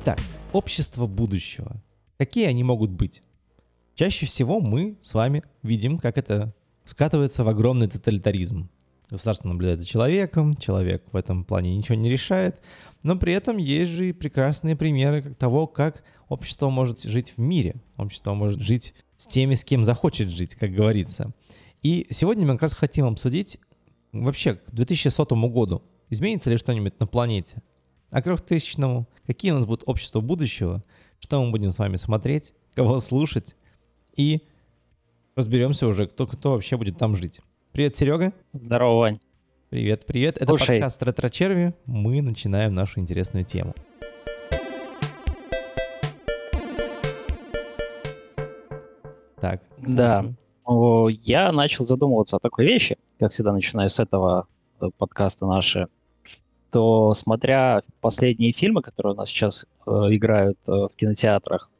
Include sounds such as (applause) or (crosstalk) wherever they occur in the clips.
Итак, общество будущего. Какие они могут быть? Чаще всего мы с вами видим, как это скатывается в огромный тоталитаризм. Государство наблюдает за человеком, человек в этом плане ничего не решает, но при этом есть же и прекрасные примеры того, как общество может жить в мире, общество может жить с теми, с кем захочет жить, как говорится. И сегодня мы как раз хотим обсудить вообще к 2100 году, изменится ли что-нибудь на планете, а к 3000 какие у нас будут общества будущего, что мы будем с вами смотреть, кого слушать, и разберемся уже, кто, кто вообще будет там жить. Привет, Серега. Здорово, Вань. Привет, привет. Это Слушай. подкаст «Ретро Черви». Мы начинаем нашу интересную тему. Так. Да. Я начал задумываться о такой вещи, как всегда начинаю с этого э, подкаста наши, то смотря последние фильмы, которые у нас сейчас э, играют э, в кинотеатрах,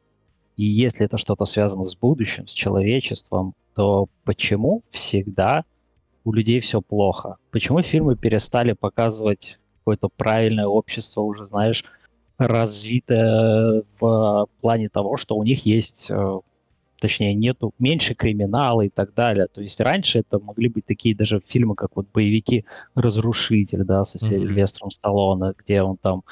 и если это что-то связано с будущим, с человечеством, то почему всегда у людей все плохо? Почему фильмы перестали показывать какое-то правильное общество, уже, знаешь, развитое в плане того, что у них есть, э, точнее, нету меньше криминала и так далее. То есть раньше это могли быть такие даже фильмы, как вот боевики «Разрушитель», да, со Сильвестром mm-hmm. Сталлоне, где он там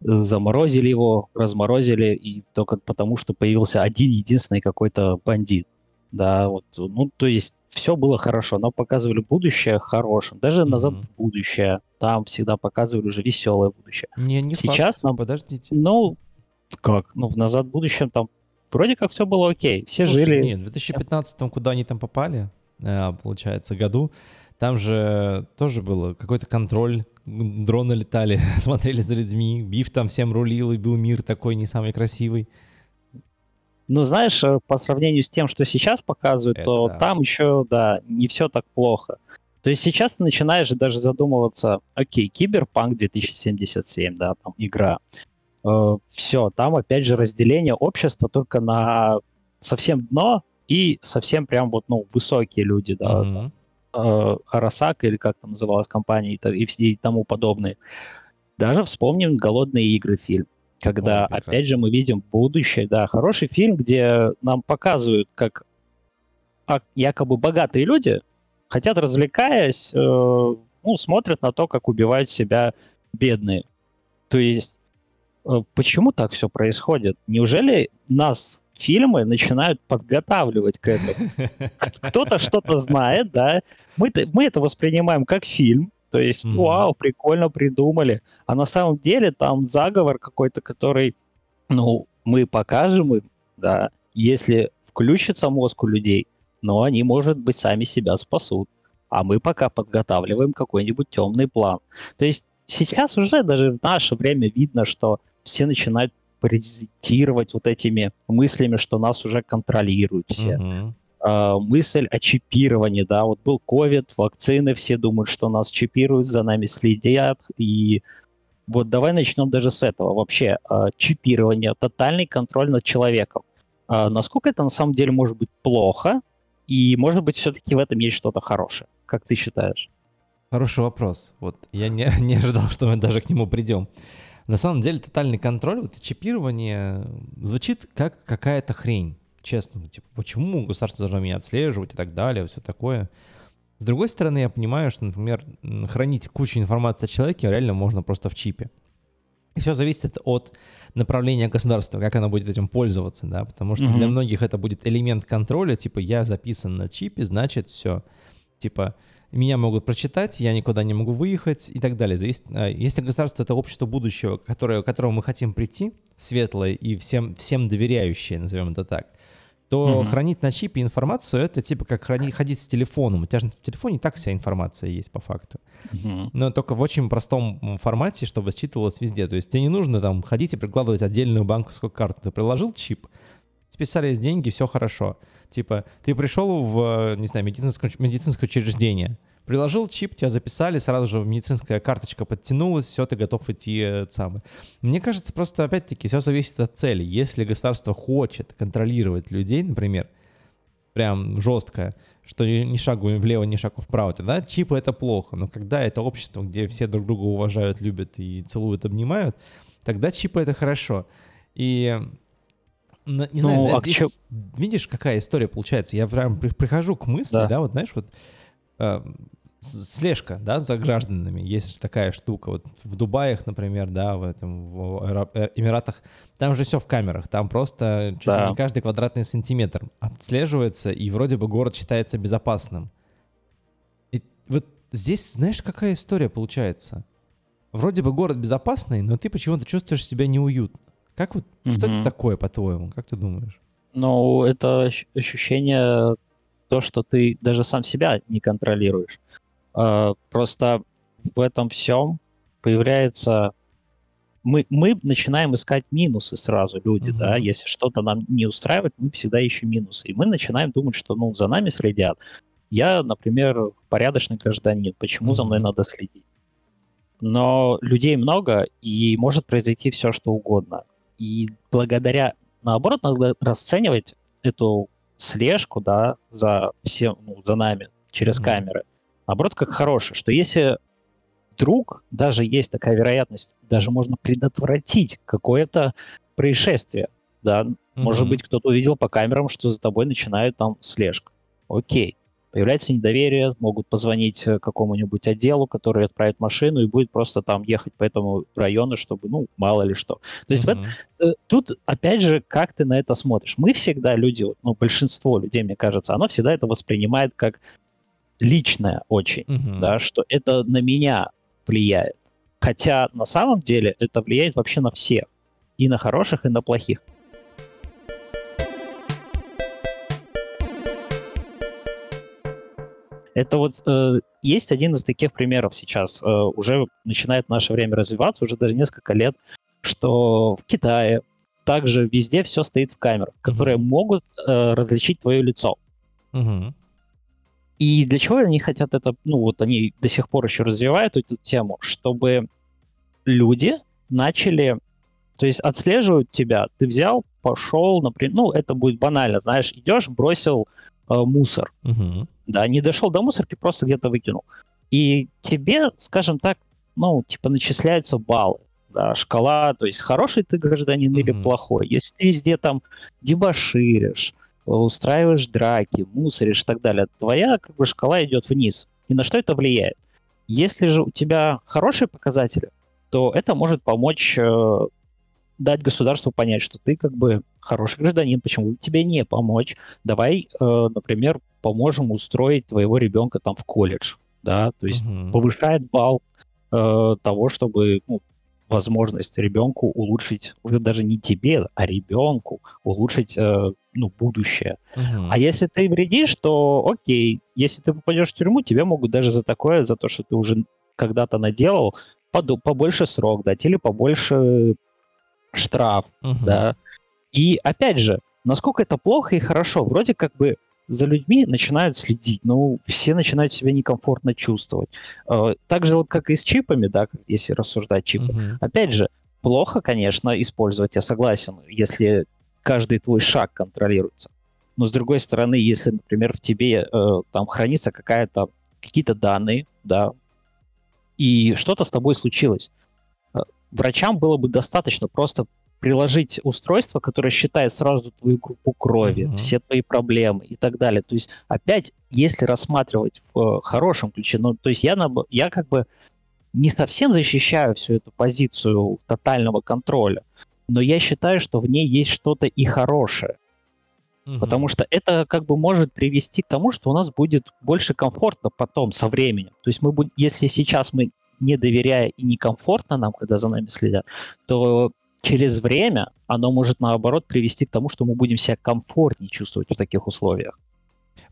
заморозили его, разморозили, и только потому, что появился один единственный какой-то бандит. Да, вот, ну, то есть все было хорошо, но показывали будущее хорошим. Даже mm-hmm. назад в будущее. Там всегда показывали уже веселое будущее. Не, не Сейчас факт, нам... Подождите. Ну, как? Ну, в назад в будущем там вроде как все было окей. Все Слушай, жили. Нет, в 2015 куда они там попали, э, получается, году, там же тоже было какой-то контроль, дроны летали, (laughs) смотрели за людьми, Биф там всем рулил, и был мир такой не самый красивый. Ну, знаешь, э, по сравнению с тем, что сейчас показывают, Это то да. там еще, да, не все так плохо. То есть сейчас ты начинаешь даже задумываться, окей, Киберпанк 2077, да, там игра. Э, все, там опять же разделение общества только на совсем дно и совсем прям вот, ну, высокие люди, да, mm-hmm. э, Арасак или как там называлась компания и, и, и тому подобное. Даже вспомним «Голодные игры» фильм когда, Ой, опять же, мы видим будущее, да, хороший фильм, где нам показывают, как якобы богатые люди хотят, развлекаясь, э, ну, смотрят на то, как убивают себя бедные. То есть, почему так все происходит? Неужели нас фильмы начинают подготавливать к этому? Кто-то что-то (laughs) знает, да, мы, мы это воспринимаем как фильм, то есть, mm-hmm. вау, прикольно придумали. А на самом деле там заговор какой-то, который, ну, мы покажем им, да, если включится мозг у людей, но они, может быть, сами себя спасут. А мы пока подготавливаем какой-нибудь темный план. То есть сейчас уже даже в наше время видно, что все начинают презентировать вот этими мыслями, что нас уже контролируют все. Uh-huh. А, мысль о чипировании, да, вот был ковид, вакцины, все думают, что нас чипируют, за нами следят, и вот давай начнем даже с этого. Вообще, э, чипирование, тотальный контроль над человеком. Э, насколько это на самом деле может быть плохо, и может быть все-таки в этом есть что-то хорошее? Как ты считаешь? Хороший вопрос. Вот я не, (laughs) не ожидал, что мы даже к нему придем. На самом деле тотальный контроль, вот чипирование звучит как какая-то хрень честно, ну, типа, почему государство должно меня отслеживать и так далее, все такое. С другой стороны, я понимаю, что, например, хранить кучу информации о человеке реально можно просто в чипе. И все зависит от направления государства, как оно будет этим пользоваться, да, потому что mm-hmm. для многих это будет элемент контроля, типа я записан на чипе, значит все, типа меня могут прочитать, я никуда не могу выехать и так далее. Зависит, а, если государство — это общество будущего, которое, к которому мы хотим прийти, светлое и всем, всем доверяющее, назовем это так, то mm-hmm. хранить на чипе информацию это типа как хранить, ходить с телефоном. У тебя же в телефоне так вся информация есть по факту. Mm-hmm. Но только в очень простом формате, чтобы считывалось везде. То есть тебе не нужно там ходить и прикладывать отдельную банковскую карту. Ты приложил чип, списались деньги, все хорошо. Типа ты пришел в, не знаю, медицинское, медицинское учреждение, Приложил чип, тебя записали, сразу же медицинская карточка подтянулась, все, ты готов идти э, самый. Мне кажется, просто опять-таки все зависит от цели. Если государство хочет контролировать людей, например, прям жестко, что ни шагу влево, ни шагу вправо, тогда чипы это плохо. Но когда это общество, где все друг друга уважают, любят и целуют, обнимают, тогда чипы это хорошо. И не ну, знаю, а здесь, чё... видишь, какая история получается? Я прям прихожу к мысли, да, да вот знаешь, вот э, слежка, да, за гражданами. Есть такая штука. Вот в Дубаях, например, да, в этом в э, Эмиратах, там же все в камерах. Там просто чуть да. не каждый квадратный сантиметр отслеживается, и вроде бы город считается безопасным. И вот здесь, знаешь, какая история получается? Вроде бы город безопасный, но ты почему-то чувствуешь себя неуютно. Как вот, угу. что это такое, по-твоему? Как ты думаешь? Ну, это ощущение то, что ты даже сам себя не контролируешь. А, просто в этом всем появляется... Мы, мы начинаем искать минусы сразу, люди, mm-hmm. да, если что-то нам не устраивает, мы всегда ищем минусы. И мы начинаем думать, что, ну, за нами следят. Я, например, порядочный гражданин, почему mm-hmm. за мной надо следить? Но людей много, и может произойти все, что угодно. И благодаря, наоборот, надо расценивать эту слежку, да, за всем, ну, за нами через mm-hmm. камеры – наоборот, как хорошее, что если вдруг даже есть такая вероятность, даже можно предотвратить какое-то происшествие, да, mm-hmm. может быть, кто-то увидел по камерам, что за тобой начинают там слежка. Окей. Появляется недоверие, могут позвонить э, какому-нибудь отделу, который отправит машину и будет просто там ехать по этому району, чтобы, ну, мало ли что. То есть mm-hmm. вот, э, тут, опять же, как ты на это смотришь? Мы всегда, люди, ну, большинство людей, мне кажется, оно всегда это воспринимает как личное очень, угу. да, что это на меня влияет. Хотя на самом деле это влияет вообще на всех. И на хороших, и на плохих. Это вот э, есть один из таких примеров сейчас. Э, уже начинает наше время развиваться, уже даже несколько лет, что в Китае также везде все стоит в камерах, которые mm-hmm. могут э, различить твое лицо. Mm-hmm. И для чего они хотят это, ну вот они до сих пор еще развивают эту тему, чтобы люди начали, то есть отслеживают тебя, ты взял, пошел, например, ну это будет банально, знаешь, идешь, бросил мусор, угу. да, не дошел до мусорки, просто где-то выкинул. И тебе, скажем так, ну, типа начисляются баллы, да, шкала, то есть хороший ты гражданин mm или плохой. Если ты везде там дебоширишь, устраиваешь драки, мусоришь и так далее, твоя как бы шкала идет вниз. И на что это влияет? Если же у тебя хорошие показатели, то это может помочь э, дать государству понять, что ты как бы хороший гражданин, почему бы тебе не помочь? Давай, э, например, поможем устроить твоего ребенка там в колледж, да, то есть угу. повышает балл э, того, чтобы ну, возможность ребенку улучшить, уже даже не тебе, а ребенку улучшить э, ну, будущее. Угу. А если ты вредишь, то окей, если ты попадешь в тюрьму, тебе могут даже за такое, за то, что ты уже когда-то наделал, побольше срок дать или побольше штраф, угу. да. И опять же, насколько это плохо и хорошо, вроде как бы за людьми начинают следить, ну, все начинают себя некомфортно чувствовать. Э, так же вот как и с чипами, да, если рассуждать чипы. Uh-huh. Опять же, плохо, конечно, использовать, я согласен, если каждый твой шаг контролируется. Но с другой стороны, если, например, в тебе э, там хранится какая-то какие-то данные, да, и что-то с тобой случилось, врачам было бы достаточно просто приложить устройство, которое считает сразу твою группу крови, uh-huh. все твои проблемы и так далее. То есть опять, если рассматривать в э, хорошем ключе, ну, то есть я, на, я как бы не совсем защищаю всю эту позицию тотального контроля, но я считаю, что в ней есть что-то и хорошее. Угу. Потому что это как бы может привести к тому, что у нас будет больше комфортно потом, со временем. То есть мы будем, если сейчас мы не доверяя и некомфортно нам, когда за нами следят, то через время оно может, наоборот, привести к тому, что мы будем себя комфортнее чувствовать в таких условиях.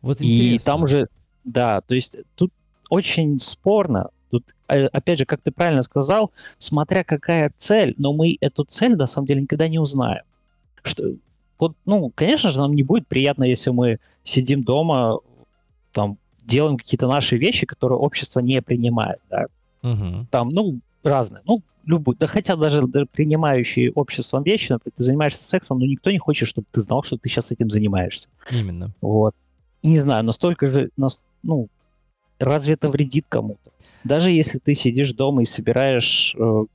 Вот интересно. И там уже, да, то есть тут очень спорно. Тут, э, опять же, как ты правильно сказал, смотря какая цель, но мы эту цель, на самом деле, никогда не узнаем. Что, вот, ну, конечно же, нам не будет приятно, если мы сидим дома, там, делаем какие-то наши вещи, которые общество не принимает, да. Угу. Там, ну, разные. Ну, любую. Да хотя даже, принимающие обществом вещи, например, ты занимаешься сексом, но никто не хочет, чтобы ты знал, что ты сейчас этим занимаешься. Именно. Вот. И не знаю, настолько же, ну, разве это вредит кому-то? Даже если ты сидишь дома и собираешь э,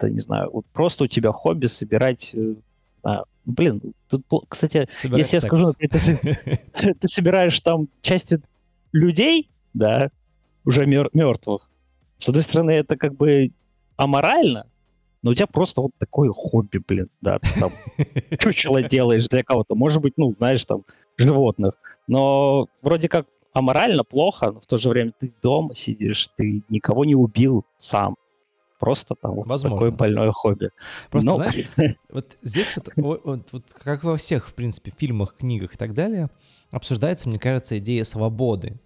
какие-то, не знаю, вот просто у тебя хобби собирать э, а, блин, тут, кстати, Собирать если секс. я скажу, ты, (laughs) ты собираешь там части людей, да, уже мер- мертвых. С одной стороны, это как бы аморально, но у тебя просто вот такое хобби, блин, да, ты там (laughs) чучело делаешь для кого-то, может быть, ну, знаешь, там, животных, но вроде как аморально, плохо, но в то же время ты дома сидишь, ты никого не убил сам, просто там вот такое больное хобби. Просто, Но... знаешь, (laughs) вот здесь вот, вот, вот как во всех, в принципе, фильмах, книгах и так далее, обсуждается, мне кажется, идея свободы.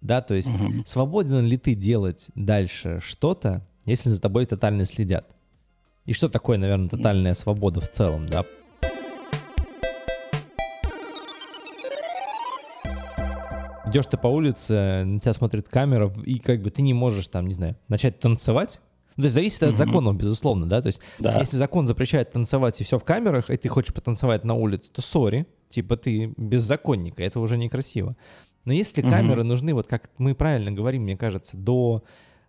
Да, то есть угу. свободен ли ты делать дальше что-то, если за тобой тотально следят? И что такое, наверное, тотальная свобода в целом, да? Идешь ты по улице, на тебя смотрит камера, и как бы ты не можешь там, не знаю, начать танцевать, ну, то есть зависит от законов, безусловно, да. То есть да. если закон запрещает танцевать и все в камерах, и ты хочешь потанцевать на улице, то сори, типа ты беззаконник, это уже некрасиво. Но если угу. камеры нужны, вот как мы правильно говорим, мне кажется, до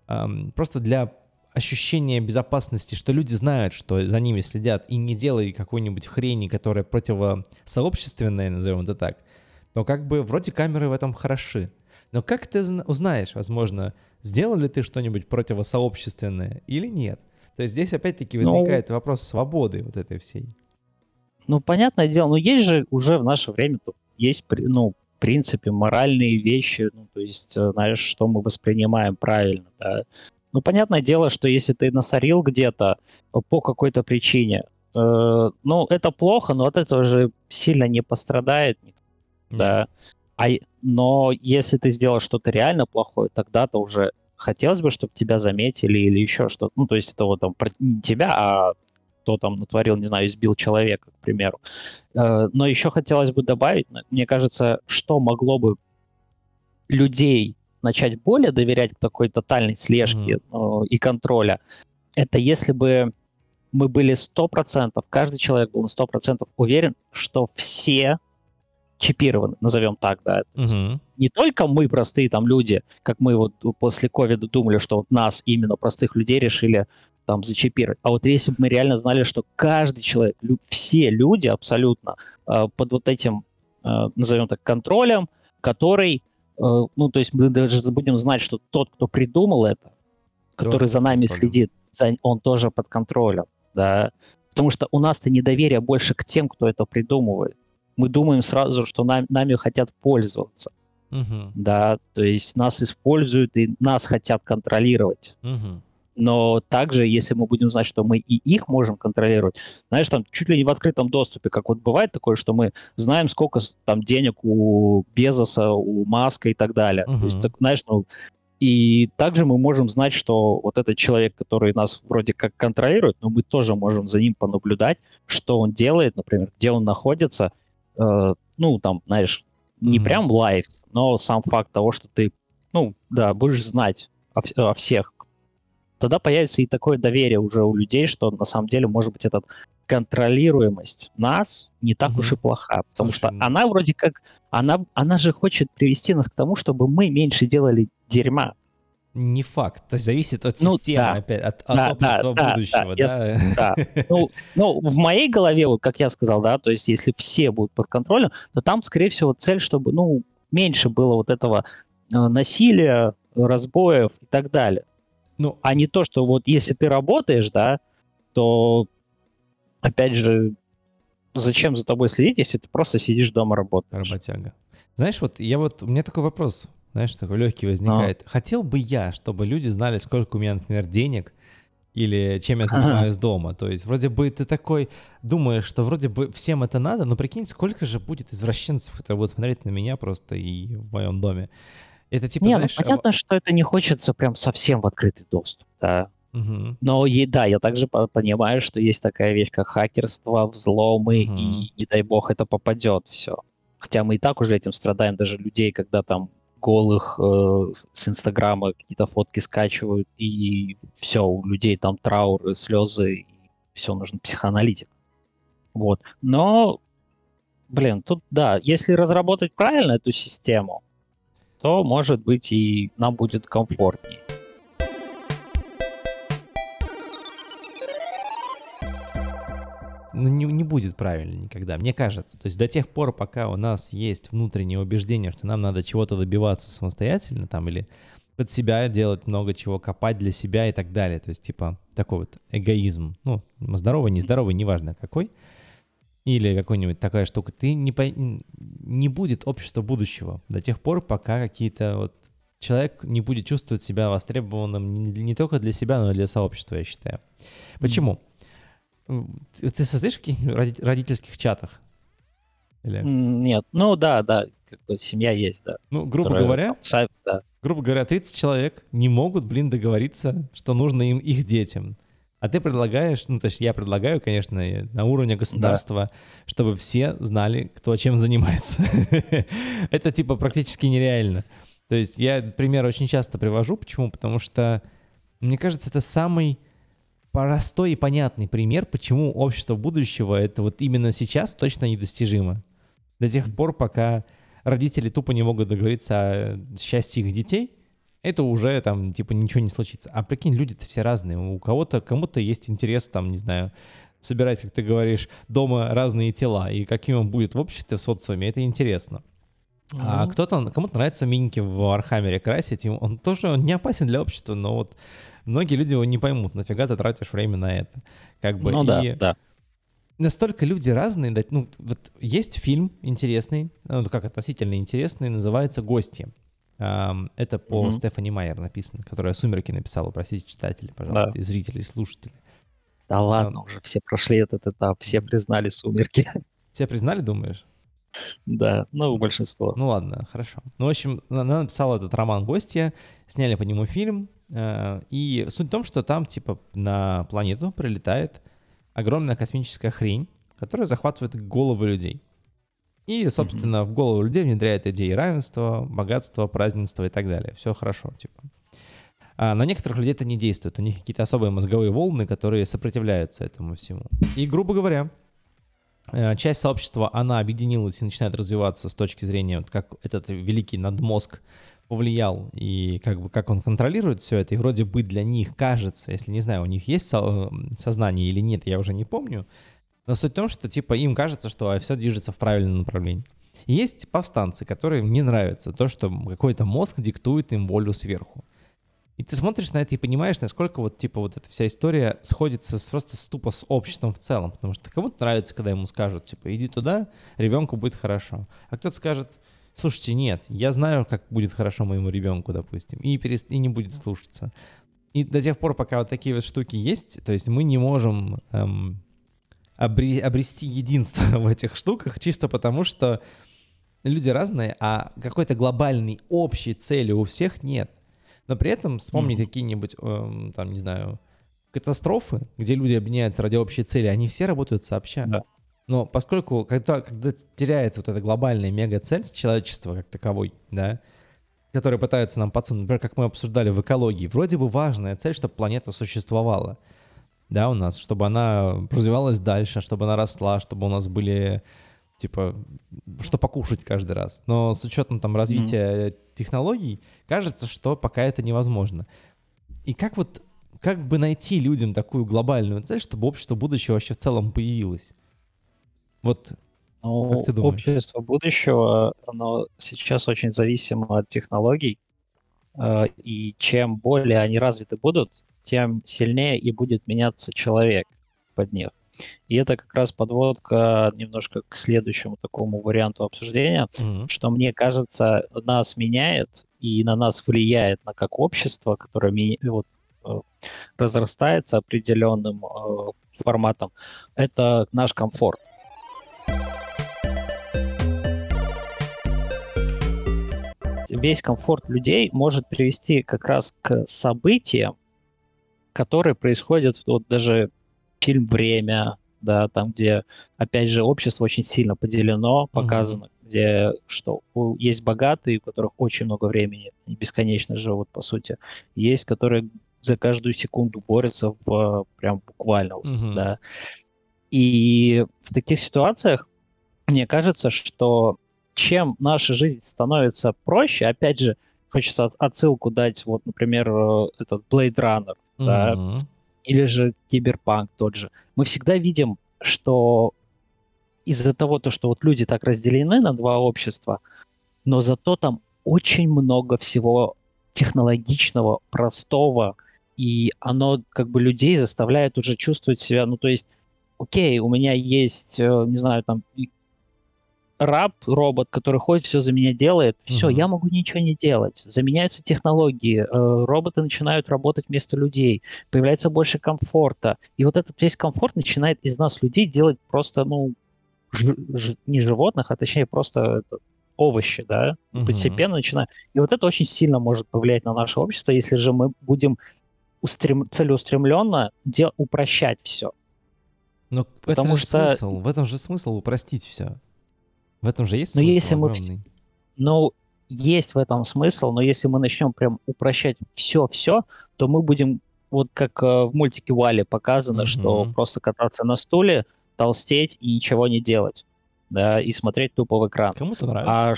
эм, просто для ощущения безопасности, что люди знают, что за ними следят, и не делай какой-нибудь хрени, которая противосообщественная, назовем это так, то как бы вроде камеры в этом хороши. Но как ты узнаешь, возможно, сделал ли ты что-нибудь противосообщественное или нет? То есть здесь опять-таки ну, возникает ну, вопрос свободы вот этой всей. Ну, понятное дело, но есть же уже в наше время, есть, ну, принципе, моральные вещи, ну, то есть, э, знаешь, что мы воспринимаем правильно, да. Ну, понятное дело, что если ты насорил где-то по какой-то причине, э, ну, это плохо, но от этого же сильно не пострадает никто, да. А, но если ты сделал что-то реально плохое, тогда-то уже хотелось бы, чтобы тебя заметили или еще что-то. Ну, то есть это вот там не тебя, а кто там натворил, не знаю, избил человека, к примеру. Э, но еще хотелось бы добавить, мне кажется, что могло бы людей начать более доверять такой тотальной слежке mm-hmm. и контроля, это если бы мы были 100%, каждый человек был на 100% уверен, что все чипированы, назовем так, да. Угу. Не только мы, простые там люди, как мы вот после ковида думали, что вот нас, именно простых людей, решили там зачипировать. А вот если бы мы реально знали, что каждый человек, все люди абсолютно э, под вот этим, э, назовем так, контролем, который, э, ну, то есть мы даже будем знать, что тот, кто придумал это, который за нами следит, он тоже под контролем, да. Потому что у нас-то недоверие больше к тем, кто это придумывает мы думаем сразу, что нам, нами хотят пользоваться. Угу. Да, то есть нас используют и нас хотят контролировать. Угу. Но также, если мы будем знать, что мы и их можем контролировать, знаешь, там чуть ли не в открытом доступе, как вот бывает такое, что мы знаем, сколько там денег у Безоса, у Маска и так далее. Uh-huh. То есть, так, знаешь, ну, и также мы можем знать, что вот этот человек, который нас вроде как контролирует, но мы тоже можем за ним понаблюдать, что он делает, например, где он находится, э, ну, там, знаешь, не mm-hmm. прям live, но сам факт того, что ты, ну, да, будешь знать о, о всех, тогда появится и такое доверие уже у людей, что на самом деле, может быть, эта контролируемость нас не так mm-hmm. уж и плоха, потому Слушай, что ну она вроде как, она, она же хочет привести нас к тому, чтобы мы меньше делали дерьма. Не факт. То есть зависит от ну, системы, да. опять, от, от да, общества да, будущего, да? Да, я, (laughs) да. Ну, ну, в моей голове, вот как я сказал, да, то есть если все будут под контролем, то там, скорее всего, цель, чтобы, ну, меньше было вот этого э, насилия, разбоев и так далее. Ну, а не то, что вот если ты работаешь, да, то, опять же, зачем за тобой следить, если ты просто сидишь дома работаешь? Работяга. Знаешь, вот я вот, у меня такой вопрос знаешь, такой легкий возникает. А. Хотел бы я, чтобы люди знали, сколько у меня, например, денег, или чем я занимаюсь ага. (laughs) дома. То есть вроде бы ты такой думаешь, что вроде бы всем это надо, но прикинь, сколько же будет извращенцев, которые будут смотреть на меня просто и в моем доме. Это типа, не, ну, знаешь... Ну, понятно, что это не хочется прям совсем в открытый доступ, да. Угу. Но и, да, я также понимаю, что есть такая вещь, как хакерство, взломы, угу. и не дай бог это попадет все. Хотя мы и так уже этим страдаем, даже людей, когда там голых э, с Инстаграма какие-то фотки скачивают, и все, у людей там трауры, слезы, и все, нужен психоаналитик. Вот. Но, блин, тут, да, если разработать правильно эту систему, то, может быть, и нам будет комфортнее. ну, не, не будет правильно никогда, мне кажется. То есть до тех пор, пока у нас есть внутреннее убеждение, что нам надо чего-то добиваться самостоятельно там или под себя делать много чего, копать для себя и так далее. То есть типа такой вот эгоизм. Ну, здоровый, нездоровый, неважно какой. Или какой-нибудь такая штука. Ты не, по... не будет общества будущего до тех пор, пока какие-то вот человек не будет чувствовать себя востребованным не, не только для себя, но и для сообщества, я считаю. Почему? Mm. Ты состоишь в каких-нибудь родительских чатах? Или... Нет, ну да, да, как бы семья есть, да. Ну, грубо Которая, говоря, там, да. грубо говоря, 30 человек не могут, блин, договориться, что нужно им их детям. А ты предлагаешь, ну, то есть я предлагаю, конечно, на уровне государства, да. чтобы все знали, кто чем занимается. (laughs) Это, типа, практически нереально. То есть я пример очень часто привожу. Почему? Потому что, мне кажется, это самый простой и понятный пример, почему общество будущего это вот именно сейчас точно недостижимо. До тех пор, пока родители тупо не могут договориться о счастье их детей, это уже там типа ничего не случится. А прикинь, люди-то все разные. У кого-то, кому-то есть интерес там, не знаю, собирать, как ты говоришь, дома разные тела, и каким он будет в обществе, в социуме, это интересно. Mm-hmm. А кто-то, кому-то нравится миньки в Архамере красить, и он тоже он не опасен для общества, но вот многие люди его не поймут, нафига ты тратишь время на это. Как бы, ну и... да, да. Настолько люди разные, ну, вот есть фильм интересный, ну, как относительно интересный, называется «Гости». Это по mm-hmm. Стефани Майер написано, которая «Сумерки» написала, простите, читатели, пожалуйста, да. и зрители, и слушатели. Да ладно, уже все прошли этот этап, все признали «Сумерки». (laughs) Все признали, думаешь? Да, ну, большинство. Ну ладно, хорошо. Ну, в общем, она написала этот роман «Гостья», сняли по нему фильм, э, и суть в том, что там, типа, на планету прилетает огромная космическая хрень, которая захватывает головы людей. И, собственно, mm-hmm. в голову людей внедряет идеи равенства, богатства, празднества и так далее. Все хорошо, типа. А на некоторых людей это не действует. У них какие-то особые мозговые волны, которые сопротивляются этому всему. И, грубо говоря, Э, часть сообщества, она объединилась и начинает развиваться с точки зрения, вот как этот великий надмозг повлиял и как бы как он контролирует все это, и вроде бы для них кажется, если не знаю, у них есть со- сознание или нет, я уже не помню, но суть в том, что типа им кажется, что все движется в правильном направлении. И есть повстанцы, которым не нравится то, что какой-то мозг диктует им волю сверху. И ты смотришь на это и понимаешь, насколько вот, типа, вот эта вся история сходится с, просто тупо с обществом в целом. Потому что кому-то нравится, когда ему скажут, типа, иди туда, ребенку будет хорошо. А кто-то скажет, слушайте, нет, я знаю, как будет хорошо моему ребенку, допустим, и, перест... и не будет слушаться. И до тех пор, пока вот такие вот штуки есть, то есть мы не можем эм, обре... обрести единство (laughs) в этих штуках, чисто потому что люди разные, а какой-то глобальной общей цели у всех нет. Но при этом вспомнить mm-hmm. какие-нибудь, э, там, не знаю, катастрофы, где люди объединяются ради общей цели, они все работают сообща. Да. Но поскольку, когда, когда теряется вот эта глобальная мега-цель человечества как таковой, да, которые пытаются нам подсунуть, например, как мы обсуждали в экологии, вроде бы важная цель, чтобы планета существовала, да, у нас, чтобы она развивалась дальше, чтобы она росла, чтобы у нас были типа, что покушать каждый раз. Но с учетом там развития mm-hmm. технологий, кажется, что пока это невозможно. И как вот, как бы найти людям такую глобальную цель, чтобы общество будущего вообще в целом появилось? Вот ну, как ты думаешь? Общество будущего, оно сейчас очень зависимо от технологий, э, и чем более они развиты будут, тем сильнее и будет меняться человек под них. И это как раз подводка немножко к следующему такому варианту обсуждения, mm-hmm. что мне кажется, нас меняет и на нас влияет на как общество, которое ми- вот, э, разрастается определенным э, форматом, это наш комфорт. Весь комфорт людей может привести как раз к событиям, которые происходят вот даже фильм «Время», да, там, где, опять же, общество очень сильно поделено, показано, mm-hmm. где что есть богатые, у которых очень много времени, и бесконечно живут, по сути. Есть, которые за каждую секунду борются в прям буквально, mm-hmm. да. И в таких ситуациях мне кажется, что чем наша жизнь становится проще, опять же, хочется отсылку дать, вот, например, э, этот Blade Runner, mm-hmm. да, или же киберпанк тот же. Мы всегда видим что из-за того, то, что вот люди так разделены на два общества, но зато там очень много всего технологичного, простого, и оно как бы людей заставляет уже чувствовать себя, ну то есть, окей, у меня есть, э, не знаю, там раб, робот, который ходит, все за меня делает, все, угу. я могу ничего не делать. Заменяются технологии, э, роботы начинают работать вместо людей, появляется больше комфорта. И вот этот весь комфорт начинает из нас, людей, делать просто, ну, не животных, а точнее просто это, овощи, да, угу. постепенно начинает. И вот это очень сильно может повлиять на наше общество, если же мы будем устрем... целеустремленно дел... упрощать все. Но Потому это же что... смысл, в этом же смысл упростить все. В этом же есть но смысл если огромный. мы, Ну, есть в этом смысл, но если мы начнем прям упрощать все-все, то мы будем, вот как э, в мультике Вали показано, mm-hmm. что просто кататься на стуле, толстеть и ничего не делать, да, и смотреть тупо в экран. Кому-то нравится. А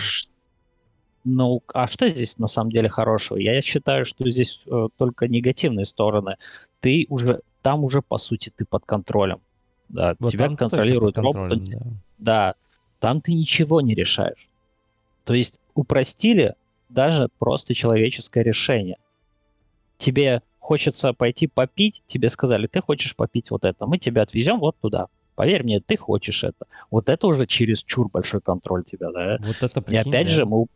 ну, а что здесь на самом деле хорошего? Я считаю, что здесь э, только негативные стороны. Ты уже там уже по сути ты под контролем. Да, вот тебя контролирует робот. Да. да, там ты ничего не решаешь. То есть упростили даже просто человеческое решение. Тебе хочется пойти попить, тебе сказали, ты хочешь попить вот это, мы тебя отвезем вот туда. Поверь мне, ты хочешь это. Вот это уже через чур большой контроль тебя, да? Вот это прикинь, И опять да. же, мы...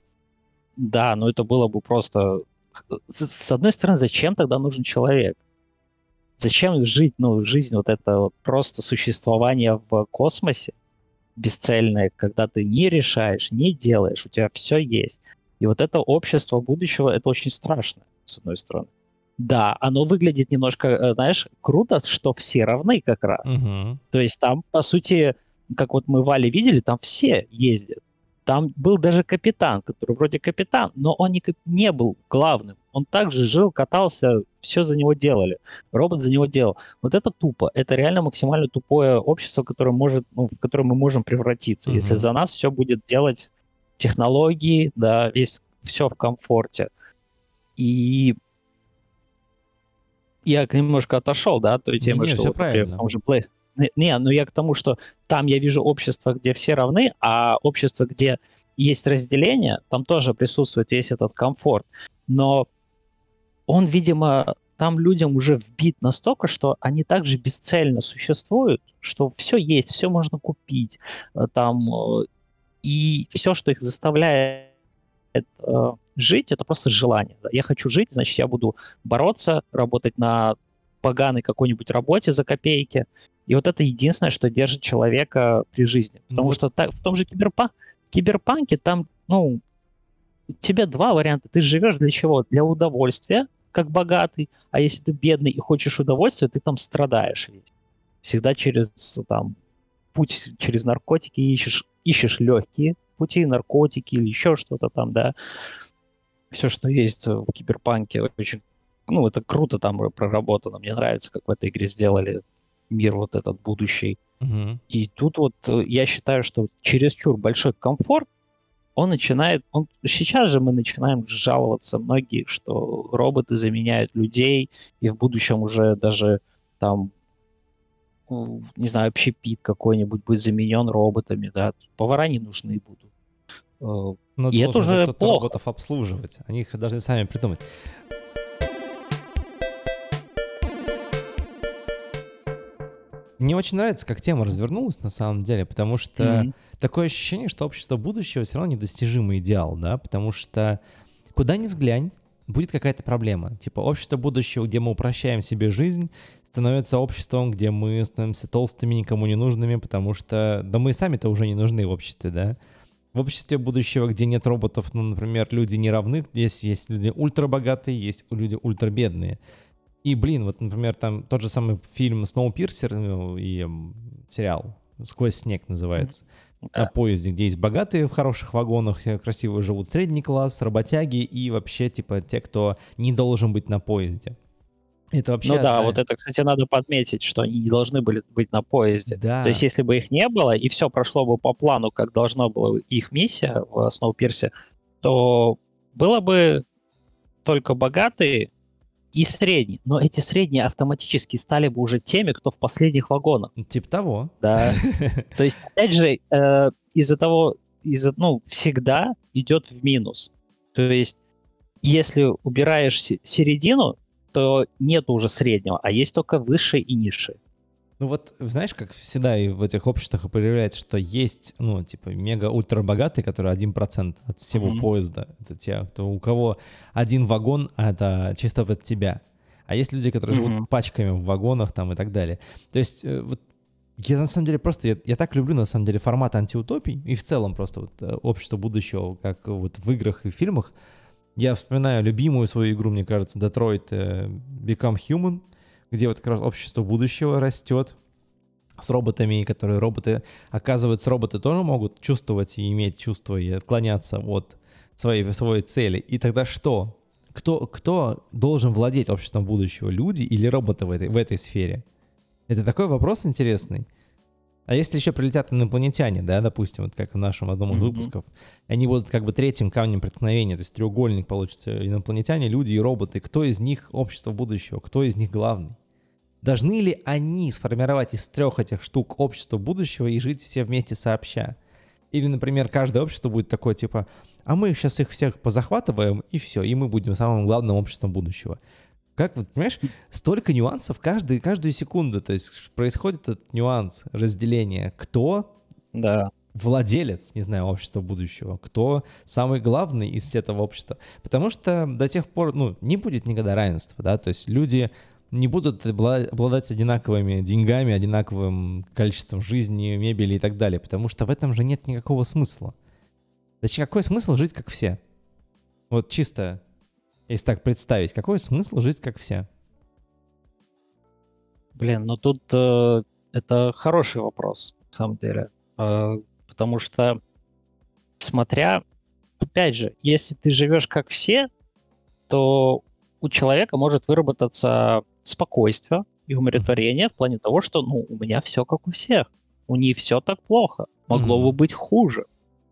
Да, но это было бы просто... С одной стороны, зачем тогда нужен человек? Зачем жить, ну, жизнь вот это вот просто существование в космосе? Бесцельное, когда ты не решаешь, не делаешь, у тебя все есть. И вот это общество будущего, это очень страшно, с одной стороны. Да, оно выглядит немножко, э, знаешь, круто, что все равны как раз. Угу. То есть там, по сути, как вот мы Вали видели, там все ездят. Там был даже капитан, который вроде капитан, но он не, не был главным. Он также жил, катался, все за него делали. Робот за него делал. Вот это тупо. Это реально максимально тупое общество, которое может, ну, в которое мы можем превратиться. Mm-hmm. Если за нас все будет делать технологии, да, весь все в комфорте. И я немножко отошел, да, от той темы, не, что все вот, правильно. в том же Play, не, ну я к тому, что там я вижу общество, где все равны, а общество, где есть разделение, там тоже присутствует весь этот комфорт. Но он, видимо, там людям уже вбит настолько, что они также бесцельно существуют, что все есть, все можно купить, э, там, э, и все, что их заставляет э, жить, это просто желание. Я хочу жить, значит, я буду бороться, работать на поганой какой-нибудь работе за копейки, и вот это единственное, что держит человека при жизни. Потому ну, что так, в том же киберпан, киберпанке там, ну, у тебя два варианта. Ты живешь для чего? Для удовольствия, как богатый, а если ты бедный и хочешь удовольствия, ты там страдаешь ведь. Всегда через там путь через наркотики ищешь, ищешь легкие пути, наркотики или еще что-то там, да. Все, что есть в киберпанке, очень, ну, это круто там проработано. Мне нравится, как в этой игре сделали мир вот этот будущий. Угу. И тут вот э, я считаю, что чересчур большой комфорт, он начинает, он, сейчас же мы начинаем жаловаться многие, что роботы заменяют людей, и в будущем уже даже там, не знаю, общепит какой-нибудь будет заменен роботами, да, повара не нужны будут. Э, Но и это уже плохо. роботов обслуживать, они их должны сами придумать. Мне очень нравится, как тема развернулась на самом деле, потому что mm-hmm. Такое ощущение, что общество будущего все равно недостижимый идеал, да, потому что куда ни взглянь, будет какая-то проблема. Типа общество будущего, где мы упрощаем себе жизнь, становится обществом, где мы становимся толстыми, никому не нужными, потому что, да мы сами-то уже не нужны в обществе, да. В обществе будущего, где нет роботов, ну, например, люди не равны, есть, есть люди ультрабогатые, есть люди ультрабедные. И, блин, вот, например, там тот же самый фильм «Сноупирсер» ну, и сериал «Сквозь снег» называется. Mm-hmm. На поезде, где есть богатые в хороших вагонах, э, красиво живут средний класс, работяги и вообще, типа, те, кто не должен быть на поезде. Это вообще... Ну да, вот это, кстати, надо подметить, что они не должны были быть на поезде. Да. То есть если бы их не было, и все прошло бы по плану, как должна была их миссия в Сноупирсе, то было бы только богатые и средний. Но эти средние автоматически стали бы уже теми, кто в последних вагонах. Типа того. Да. (laughs) То есть, опять же, э, из-за того, из ну, всегда идет в минус. То есть, если убираешь середину, то нет уже среднего, а есть только высшие и низшие. Ну вот, знаешь, как всегда и в этих обществах появляется, что есть, ну, типа, мега-ультра богатые, которые 1% от всего mm-hmm. поезда. Это те, кто, у кого один вагон, а это чисто под тебя. А есть люди, которые mm-hmm. живут пачками в вагонах там и так далее. То есть, э, вот, я на самом деле просто, я, я так люблю на самом деле формат антиутопий и в целом просто вот э, общество будущего, как вот в играх и фильмах. Я вспоминаю любимую свою игру, мне кажется, Detroit э, Become Human — где вот как раз общество будущего растет с роботами, которые роботы, оказывается, роботы тоже могут чувствовать и иметь чувства и отклоняться от своей, своей цели. И тогда что? Кто, кто должен владеть обществом будущего? Люди или роботы в этой, в этой сфере? Это такой вопрос интересный. А если еще прилетят инопланетяне, да, допустим, вот как в нашем одном из mm-hmm. выпусков, они будут как бы третьим камнем преткновения, то есть треугольник получится инопланетяне, люди и роботы. Кто из них общество будущего? Кто из них главный? Должны ли они сформировать из трех этих штук общество будущего и жить все вместе сообща? Или, например, каждое общество будет такое, типа, а мы сейчас их всех позахватываем, и все, и мы будем самым главным обществом будущего. Как вот, понимаешь, столько нюансов каждый, каждую секунду. То есть происходит этот нюанс разделения. Кто да. владелец, не знаю, общества будущего, кто самый главный из этого общества. Потому что до тех пор, ну, не будет никогда равенства, да, то есть люди не будут обладать одинаковыми деньгами, одинаковым количеством жизни, мебели и так далее, потому что в этом же нет никакого смысла. Зачем, какой смысл жить как все? Вот чисто если так представить, какой смысл жить как все? Блин, ну тут э, это хороший вопрос, на самом деле. Э, потому что, смотря, опять же, если ты живешь как все, то у человека может выработаться спокойствие и умиротворение в плане того, что, ну, у меня все как у всех. У них все так плохо. Могло mm-hmm. бы быть хуже.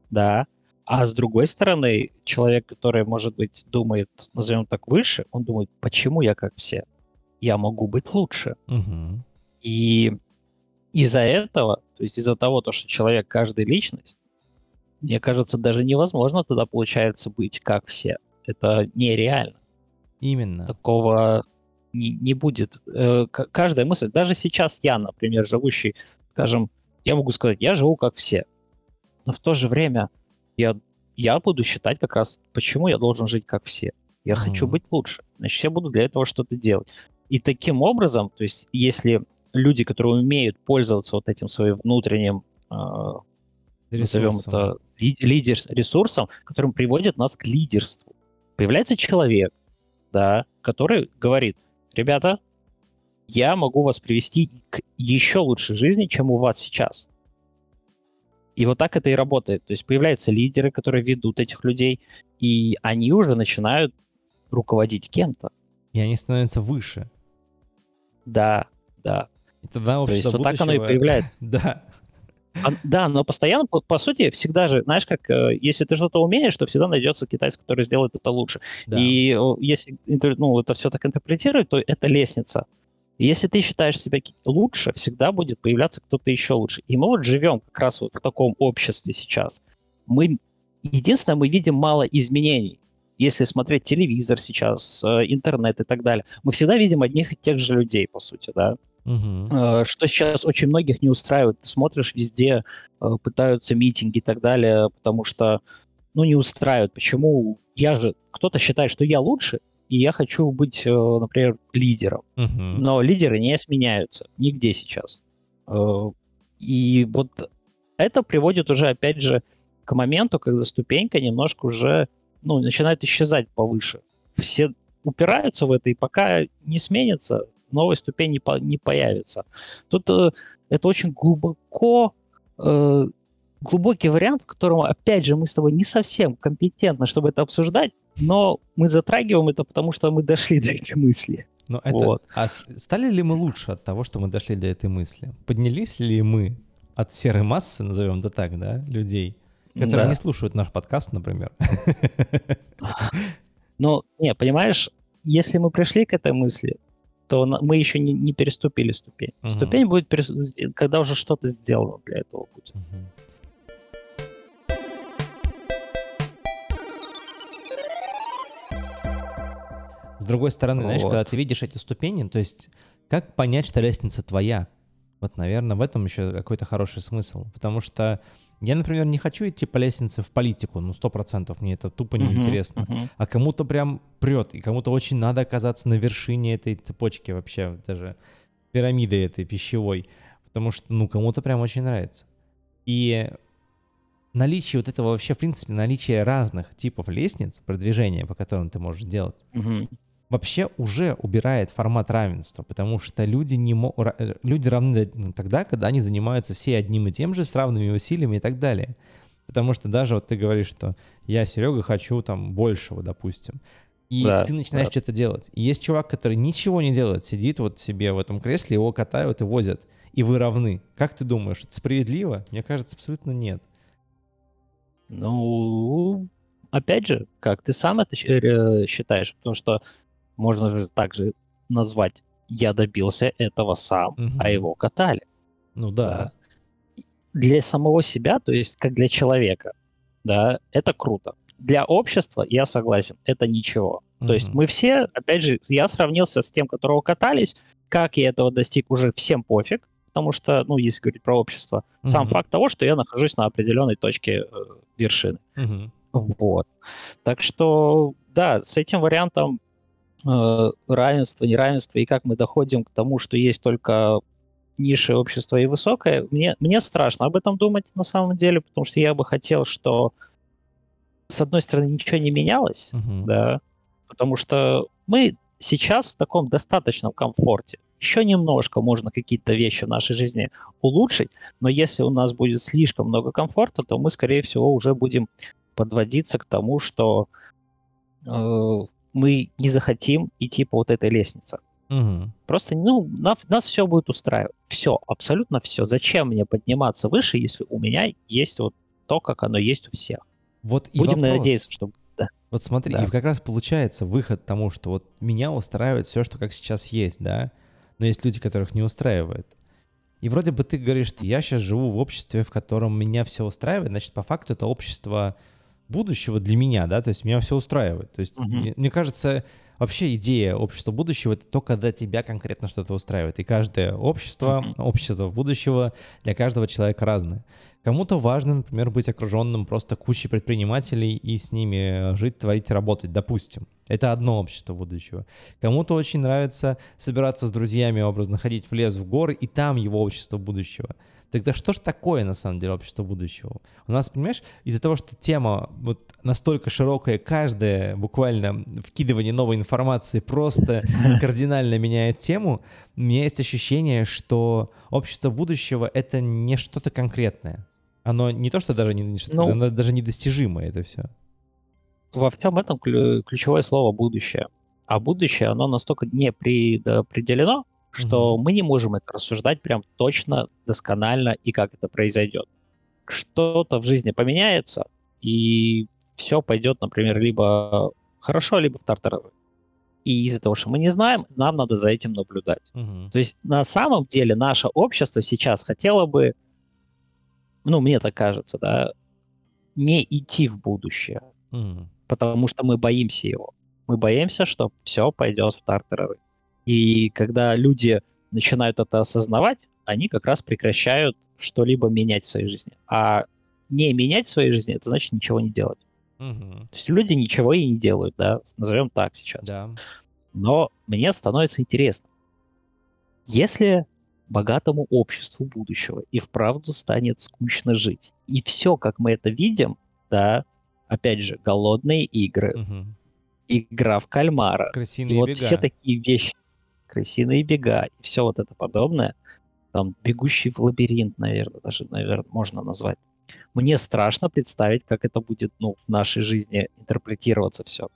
Да. А с другой стороны, человек, который, может быть, думает, назовем так, выше, он думает, почему я как все? Я могу быть лучше. Угу. И из-за этого, то есть из-за того, то, что человек каждая личность, мне кажется, даже невозможно тогда получается быть как все. Это нереально. Именно. Такого не, не будет. Э, каждая мысль, даже сейчас я, например, живущий, скажем, я могу сказать, я живу как все. Но в то же время я, я буду считать как раз, почему я должен жить как все. Я mm-hmm. хочу быть лучше. Значит, я буду для этого что-то делать. И таким образом, то есть, если люди, которые умеют пользоваться вот этим своим внутренним, э, назовем это лидер, ресурсом, которым приводит нас к лидерству, появляется человек, да, который говорит, ребята, я могу вас привести к еще лучшей жизни, чем у вас сейчас. И вот так это и работает. То есть появляются лидеры, которые ведут этих людей, и они уже начинают руководить кем-то. И они становятся выше. Да, да. И тогда То есть вот так оно и появляется. (laughs) да. А, да, но постоянно, по, по сути, всегда же, знаешь, как э, если ты что-то умеешь, то всегда найдется китайец, который сделает это лучше. Да. И если ну, это все так интерпретировать, то это лестница. Если ты считаешь себя лучше, всегда будет появляться кто-то еще лучше. И мы вот живем как раз вот в таком обществе сейчас. Мы единственное, мы видим мало изменений. Если смотреть телевизор сейчас, э, интернет и так далее, мы всегда видим одних и тех же людей, по сути, да. Угу. Что сейчас очень многих не устраивает. Ты смотришь везде, э, пытаются митинги и так далее, потому что, ну, не устраивают. Почему? Я же, кто-то считает, что я лучше, и я хочу быть, э, например, лидером. Uh-huh. Но лидеры не сменяются нигде сейчас. И вот это приводит уже, опять же, к моменту, когда ступенька немножко уже ну, начинает исчезать повыше. Все упираются в это, и пока не сменится, новой ступень не, по, не появится. Тут э, это очень глубоко э, глубокий вариант, в котором, опять же, мы с тобой не совсем компетентны, чтобы это обсуждать, но мы затрагиваем это, потому что мы дошли до этой мысли. Но это, вот. А стали ли мы лучше от того, что мы дошли до этой мысли? Поднялись ли мы от серой массы, назовем это так, да, людей, которые да. не слушают наш подкаст, например? (laughs) Ну, не, понимаешь, если мы пришли к этой мысли, то мы еще не, не переступили ступень. Угу. Ступень будет, когда уже что-то сделано для этого будет. Угу. С другой стороны, вот. знаешь, когда ты видишь эти ступени, то есть как понять, что лестница твоя? Вот, наверное, в этом еще какой-то хороший смысл. Потому что я, например, не хочу идти по лестнице в политику, ну, сто процентов, мне это тупо неинтересно. Uh-huh, uh-huh. А кому-то прям прет, и кому-то очень надо оказаться на вершине этой цепочки вообще, даже пирамиды этой пищевой, потому что, ну, кому-то прям очень нравится. И наличие вот этого вообще, в принципе, наличие разных типов лестниц продвижения, по которым ты можешь делать, uh-huh вообще уже убирает формат равенства, потому что люди, не мо... Э, люди равны тогда, когда они занимаются все одним и тем же, с равными усилиями и так далее. Потому что даже вот ты говоришь, что я, Серега, хочу там большего, допустим. И да, ты начинаешь да. что-то делать. И есть чувак, который ничего не делает, сидит вот себе в этом кресле, его катают и возят. И вы равны. Как ты думаешь, это справедливо? Мне кажется, абсолютно нет. Ну, опять же, как ты сам это э, считаешь? Потому что можно же также назвать «я добился этого сам», угу. а его катали. Ну да. да. Для самого себя, то есть как для человека, да, это круто. Для общества, я согласен, это ничего. Угу. То есть мы все, опять же, я сравнился с тем, которого катались, как я этого достиг, уже всем пофиг, потому что, ну, если говорить про общество, угу. сам факт того, что я нахожусь на определенной точке э, вершины. Угу. Вот. Так что, да, с этим вариантом равенство, неравенство, и как мы доходим к тому, что есть только низшее общество и высокое, мне, мне страшно об этом думать на самом деле, потому что я бы хотел, что с одной стороны ничего не менялось, uh-huh. да, потому что мы сейчас в таком достаточном комфорте. Еще немножко можно какие-то вещи в нашей жизни улучшить, но если у нас будет слишком много комфорта, то мы, скорее всего, уже будем подводиться к тому, что э, мы не захотим идти по вот этой лестнице. Угу. Просто, ну, нас, нас все будет устраивать. Все, абсолютно все. Зачем мне подниматься выше, если у меня есть вот то, как оно есть у всех? Вот и Будем вопрос. надеяться, что... Да. Вот смотри, да. и как раз получается выход тому, что вот меня устраивает все, что как сейчас есть, да? Но есть люди, которых не устраивает. И вроде бы ты говоришь, что я сейчас живу в обществе, в котором меня все устраивает, значит, по факту это общество будущего для меня, да, то есть меня все устраивает. То есть, угу. мне, мне кажется, вообще идея общества будущего это то, когда тебя конкретно что-то устраивает. И каждое общество, uh-huh. общество будущего для каждого человека разное. Кому-то важно, например, быть окруженным просто кучей предпринимателей и с ними жить, творить, работать, допустим. Это одно общество будущего. Кому-то очень нравится собираться с друзьями, образно ходить в лес, в горы, и там его общество будущего. Тогда что же такое, на самом деле, общество будущего? У нас, понимаешь, из-за того, что тема вот настолько широкая, каждое буквально вкидывание новой информации просто (laughs) кардинально меняет тему, у меня есть ощущение, что общество будущего — это не что-то конкретное. Оно не то, что даже, не, ну, оно даже недостижимое это все. Во всем этом ключевое слово «будущее». А будущее, оно настолько не предопределено, что mm-hmm. мы не можем это рассуждать прям точно, досконально и как это произойдет. Что-то в жизни поменяется, и все пойдет, например, либо хорошо, либо в тартарары. И из-за того, что мы не знаем, нам надо за этим наблюдать. Угу. То есть на самом деле наше общество сейчас хотело бы, ну, мне так кажется, да, не идти в будущее, угу. потому что мы боимся его. Мы боимся, что все пойдет в тартарары. И когда люди начинают это осознавать, они как раз прекращают что-либо менять в своей жизни. А не менять в своей жизни, это значит ничего не делать. Угу. То есть люди ничего и не делают, да, назовем так сейчас. Да. Но мне становится интересно, если богатому обществу будущего и вправду станет скучно жить, и все, как мы это видим, да, опять же, голодные игры, угу. игра в кальмара, Крысиные и вот бега. все такие вещи, крысиные бега и все вот это подобное, там бегущий в лабиринт, наверное, даже, наверное, можно назвать. Мне страшно представить, как это будет, ну, в нашей жизни интерпретироваться все.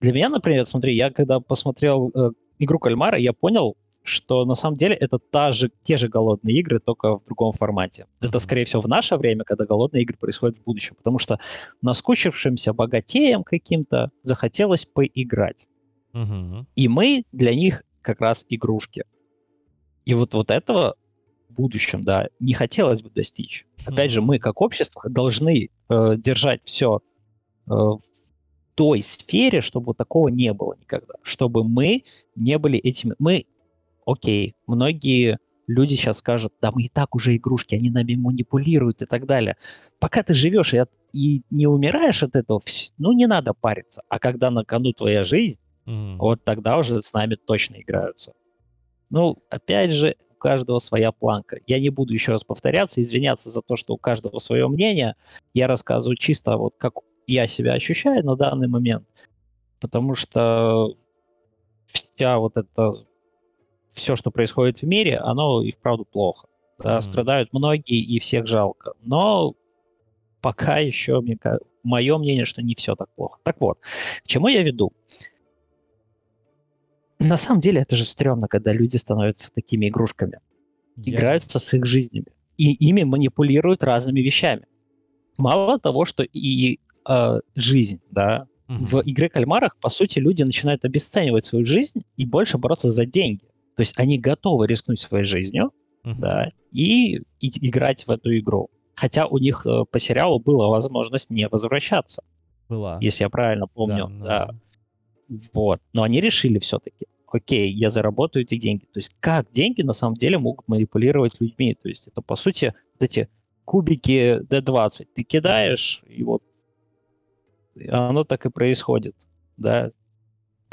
Для меня, например, смотри, я когда посмотрел э, игру кальмара, я понял, что на самом деле это та же, те же голодные игры, только в другом формате. Mm-hmm. Это, скорее всего, в наше время, когда голодные игры происходят в будущем, потому что наскучившимся богатеям каким-то захотелось поиграть. Mm-hmm. И мы для них как раз игрушки. И вот, вот этого в будущем, да, не хотелось бы достичь. Опять же, мы как общество должны э, держать все э, в той сфере, чтобы такого не было никогда. Чтобы мы не были этими... Мы окей, многие люди сейчас скажут, да мы и так уже игрушки, они нами манипулируют и так далее. Пока ты живешь и, от, и не умираешь от этого, ну не надо париться. А когда на кону твоя жизнь, mm. вот тогда уже с нами точно играются. Ну, опять же, у каждого своя планка. Я не буду еще раз повторяться, извиняться за то, что у каждого свое мнение. Я рассказываю чисто вот как я себя ощущаю на данный момент. Потому что вся вот эта все, что происходит в мире, оно и вправду плохо. Да, mm-hmm. Страдают многие, и всех жалко. Но пока еще, мне, мое мнение, что не все так плохо. Так вот, к чему я веду? На самом деле это же стрёмно, когда люди становятся такими игрушками. Я... Играются с их жизнями. И ими манипулируют разными вещами. Мало того, что и э, жизнь, да, в игре кальмарах, по сути, люди начинают обесценивать свою жизнь и больше бороться за деньги. То есть они готовы рискнуть своей жизнью, uh-huh. да, и, и играть в эту игру. Хотя у них э, по сериалу была возможность не возвращаться. Была. Если я правильно помню. Да, да. Вот. Но они решили все-таки, окей, я заработаю эти деньги. То есть как деньги на самом деле могут манипулировать людьми? То есть это, по сути, вот эти кубики D20. Ты кидаешь, и вот оно так и происходит. Да,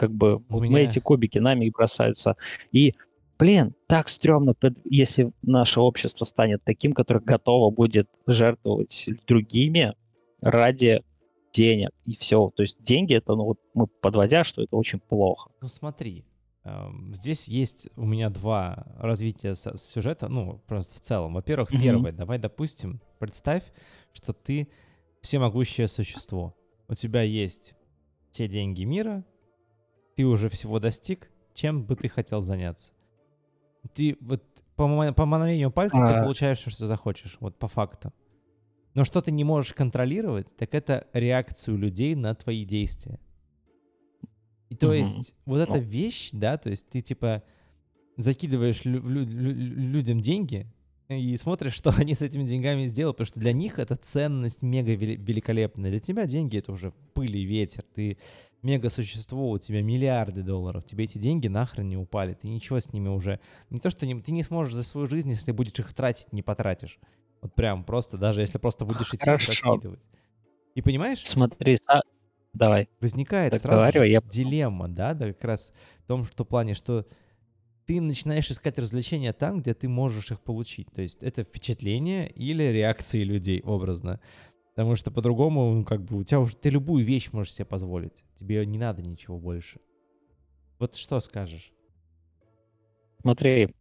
как бы У меня... мы эти кубики нами бросаются. И, блин, так стрёмно, если наше общество станет таким, которое готово будет жертвовать другими ради денег и все. То есть деньги это, ну вот мы подводя, что это очень плохо. Ну смотри, эм, здесь есть у меня два развития сюжета, ну просто в целом. Во-первых, mm-hmm. первое, давай допустим, представь, что ты всемогущее существо. У тебя есть все деньги мира, ты уже всего достиг, чем бы ты хотел заняться? Ты вот по, по мановению пальца а... ты получаешь все, что захочешь, вот по факту. Но что ты не можешь контролировать, так это реакцию людей на твои действия. И то угу. есть вот эта вещь, да, то есть ты типа закидываешь лю- лю- лю- людям деньги и смотришь, что (laughs) они с этими деньгами сделают, потому что для них это ценность мега великолепная. Для тебя деньги это уже пыль и ветер. Ты мега-существо, у тебя миллиарды долларов, тебе эти деньги нахрен не упали, ты ничего с ними уже... Не то, что не, ты не сможешь за свою жизнь, если будешь их тратить, не потратишь. Вот прям просто, даже если просто будешь идти Хорошо. раскидывать. И понимаешь? Смотри, а... давай. Возникает так сразу говорю, я... дилемма, да, да, как раз в том что плане, что ты начинаешь искать развлечения там, где ты можешь их получить. То есть это впечатление или реакции людей образно. Потому что по-другому, ну, как бы, у тебя уже, ты любую вещь можешь себе позволить. Тебе не надо ничего больше. Вот что скажешь? Смотри,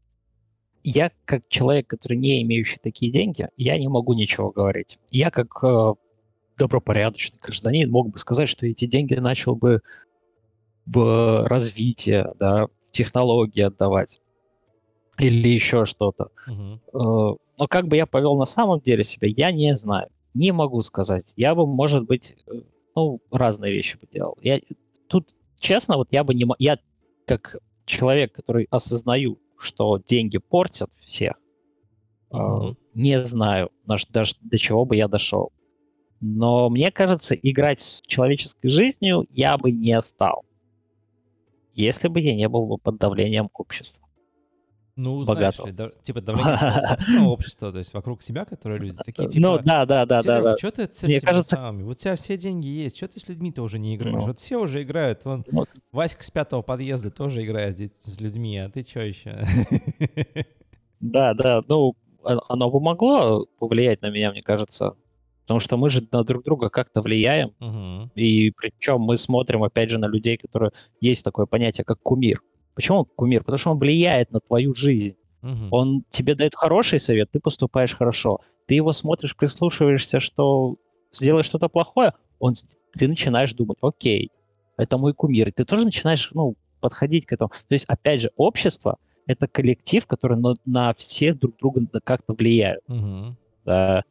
я как человек, который не имеющий такие деньги, я не могу ничего говорить. Я как э, добропорядочный гражданин мог бы сказать, что эти деньги начал бы в развитие, да, в технологии отдавать или еще что-то. Угу. Э, но как бы я повел на самом деле себя, я не знаю. Не могу сказать. Я бы, может быть, э, ну, разные вещи бы делал. Я, тут, честно, вот я бы не... Я как человек, который осознаю, что деньги портят всех, mm-hmm. э, не знаю, на, даже до чего бы я дошел. Но мне кажется, играть с человеческой жизнью я бы не стал, если бы я не был бы под давлением общества. Ну, богатого. знаешь, да, типа давление (laughs) собственного общества, то есть вокруг себя, которые люди такие, типа... Ну, да, да, да, да. да. Что ты с этими кажется... самыми? Вот у тебя все деньги есть, что ты с людьми-то уже не играешь? Ну. Вот все уже играют, вон, вот. Васька с пятого подъезда тоже играет здесь с людьми, а ты что еще? (laughs) Да, да, ну, а, оно бы могло повлиять на меня, мне кажется, потому что мы же на друг друга как-то влияем, угу. и причем мы смотрим, опять же, на людей, которые... Есть такое понятие, как кумир. Почему он кумир? Потому что он влияет на твою жизнь. Угу. Он тебе дает хороший совет, ты поступаешь хорошо. Ты его смотришь, прислушиваешься, что сделаешь что-то плохое, он, ты начинаешь думать, окей, это мой кумир. И ты тоже начинаешь ну, подходить к этому. То есть, опять же, общество — это коллектив, который на, на всех друг друга как-то влияют. Угу. Да.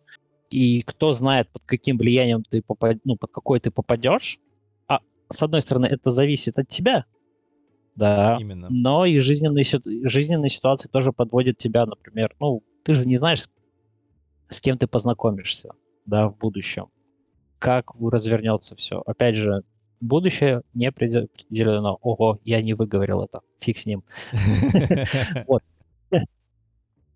И кто знает, под каким влиянием ты попад... ну, под какой ты попадешь. А с одной стороны, это зависит от тебя. Да. Именно. Но и жизненные, жизненные ситуации тоже подводят тебя, например, ну, ты же не знаешь, с кем ты познакомишься, да, в будущем. Как развернется все. Опять же, будущее не определено. Ого, я не выговорил это. Фиг с ним. (laughs) Вот.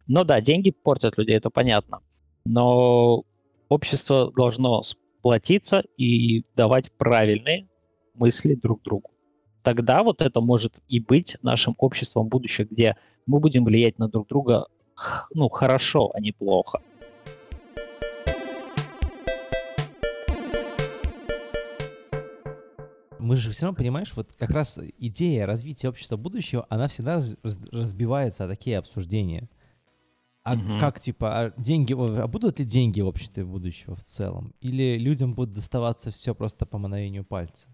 Но да, деньги портят людей, это понятно. Но общество должно сплотиться и давать правильные мысли друг другу. Тогда вот это может и быть нашим обществом будущего, где мы будем влиять на друг друга ну, хорошо, а не плохо. мы же все равно, понимаешь, вот как раз идея развития общества будущего, она всегда раз, разбивается о такие обсуждения. А угу. как, типа, а деньги, а будут ли деньги в обществе будущего в целом? Или людям будет доставаться все просто по мановению пальца?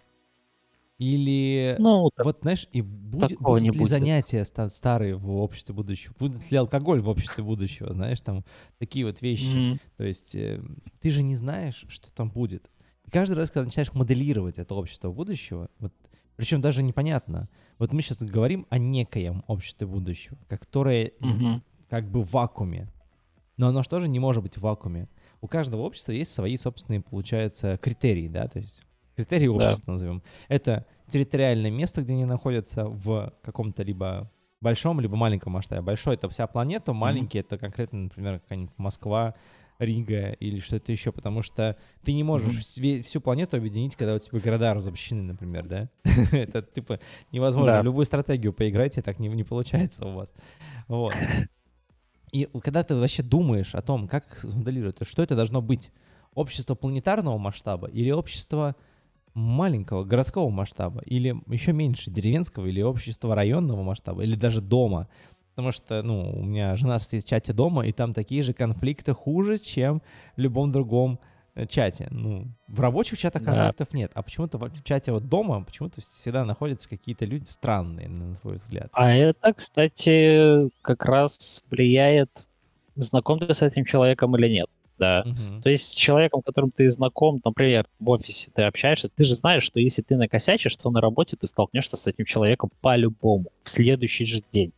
Или ну, вот, знаешь, и будет, будут ли будет. занятия старые в обществе будущего? Будет ли алкоголь в обществе будущего? Знаешь, там такие вот вещи. Mm-hmm. То есть э, ты же не знаешь, что там будет. И каждый раз, когда начинаешь моделировать это общество будущего, вот, причем даже непонятно. Вот мы сейчас говорим о некоем обществе будущего, которое mm-hmm. как бы в вакууме. Но оно же тоже не может быть в вакууме. У каждого общества есть свои собственные, получается, критерии, да, то есть критерии общества да. назовем. Это территориальное место, где они находятся в каком-то либо большом, либо маленьком масштабе. Большой — это вся планета, маленький mm-hmm. — это конкретно, например, какая-нибудь Москва, Рига или что-то еще, потому что ты не можешь mm-hmm. всю планету объединить, когда у тебя города разобщены, например, да? (laughs) это, типа, невозможно. Да. Любую стратегию поиграйте, так не, не получается у вас. Вот. И когда ты вообще думаешь о том, как моделировать, что это должно быть? Общество планетарного масштаба или общество маленького городского масштаба или еще меньше деревенского или общества районного масштаба или даже дома. Потому что, ну, у меня жена стоит в чате дома, и там такие же конфликты хуже, чем в любом другом э, чате. Ну, в рабочих чатах конфликтов да. нет, а почему-то в чате вот дома почему-то всегда находятся какие-то люди странные, на твой взгляд. А это, кстати, как раз влияет, знаком ты с этим человеком или нет да. Угу. То есть с человеком, которым ты знаком, например, в офисе ты общаешься, ты же знаешь, что если ты накосячишь, то на работе ты столкнешься с этим человеком по-любому в следующий же день.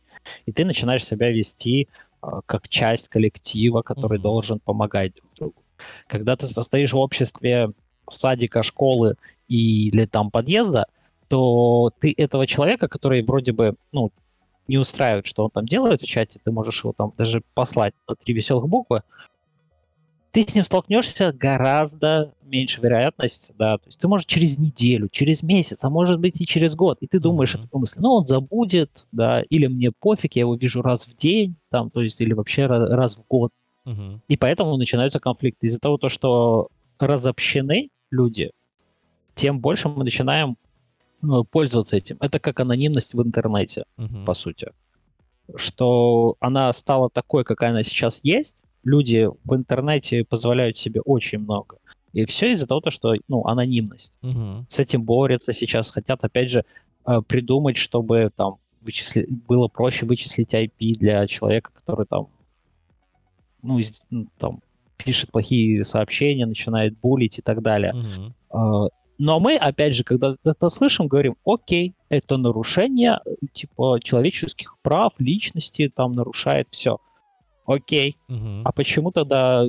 И ты начинаешь себя вести э, как часть коллектива, который угу. должен помогать друг другу. Когда ты состоишь в обществе садика, школы или там подъезда, то ты этого человека, который вроде бы, ну, не устраивает, что он там делает в чате, ты можешь его там даже послать на три веселых буквы, ты с ним столкнешься гораздо меньше вероятность, да, то есть ты можешь через неделю, через месяц, а может быть и через год, и ты думаешь mm-hmm. эту мысль, ну он забудет, да, или мне пофиг, я его вижу раз в день, там, то есть или вообще раз в год, mm-hmm. и поэтому начинаются конфликты из-за того, то, что разобщены люди, тем больше мы начинаем ну, пользоваться этим. Это как анонимность в интернете, mm-hmm. по сути, что она стала такой, какая она сейчас есть люди в интернете позволяют себе очень много. И все из-за того, что ну, анонимность. Угу. С этим борются сейчас, хотят, опять же, э, придумать, чтобы там вычисли... было проще вычислить IP для человека, который там, ну, из... ну, там пишет плохие сообщения, начинает булить и так далее. Угу. Но мы, опять же, когда это слышим, говорим, окей, это нарушение типа человеческих прав, личности, там нарушает все. Окей. Угу. А почему тогда...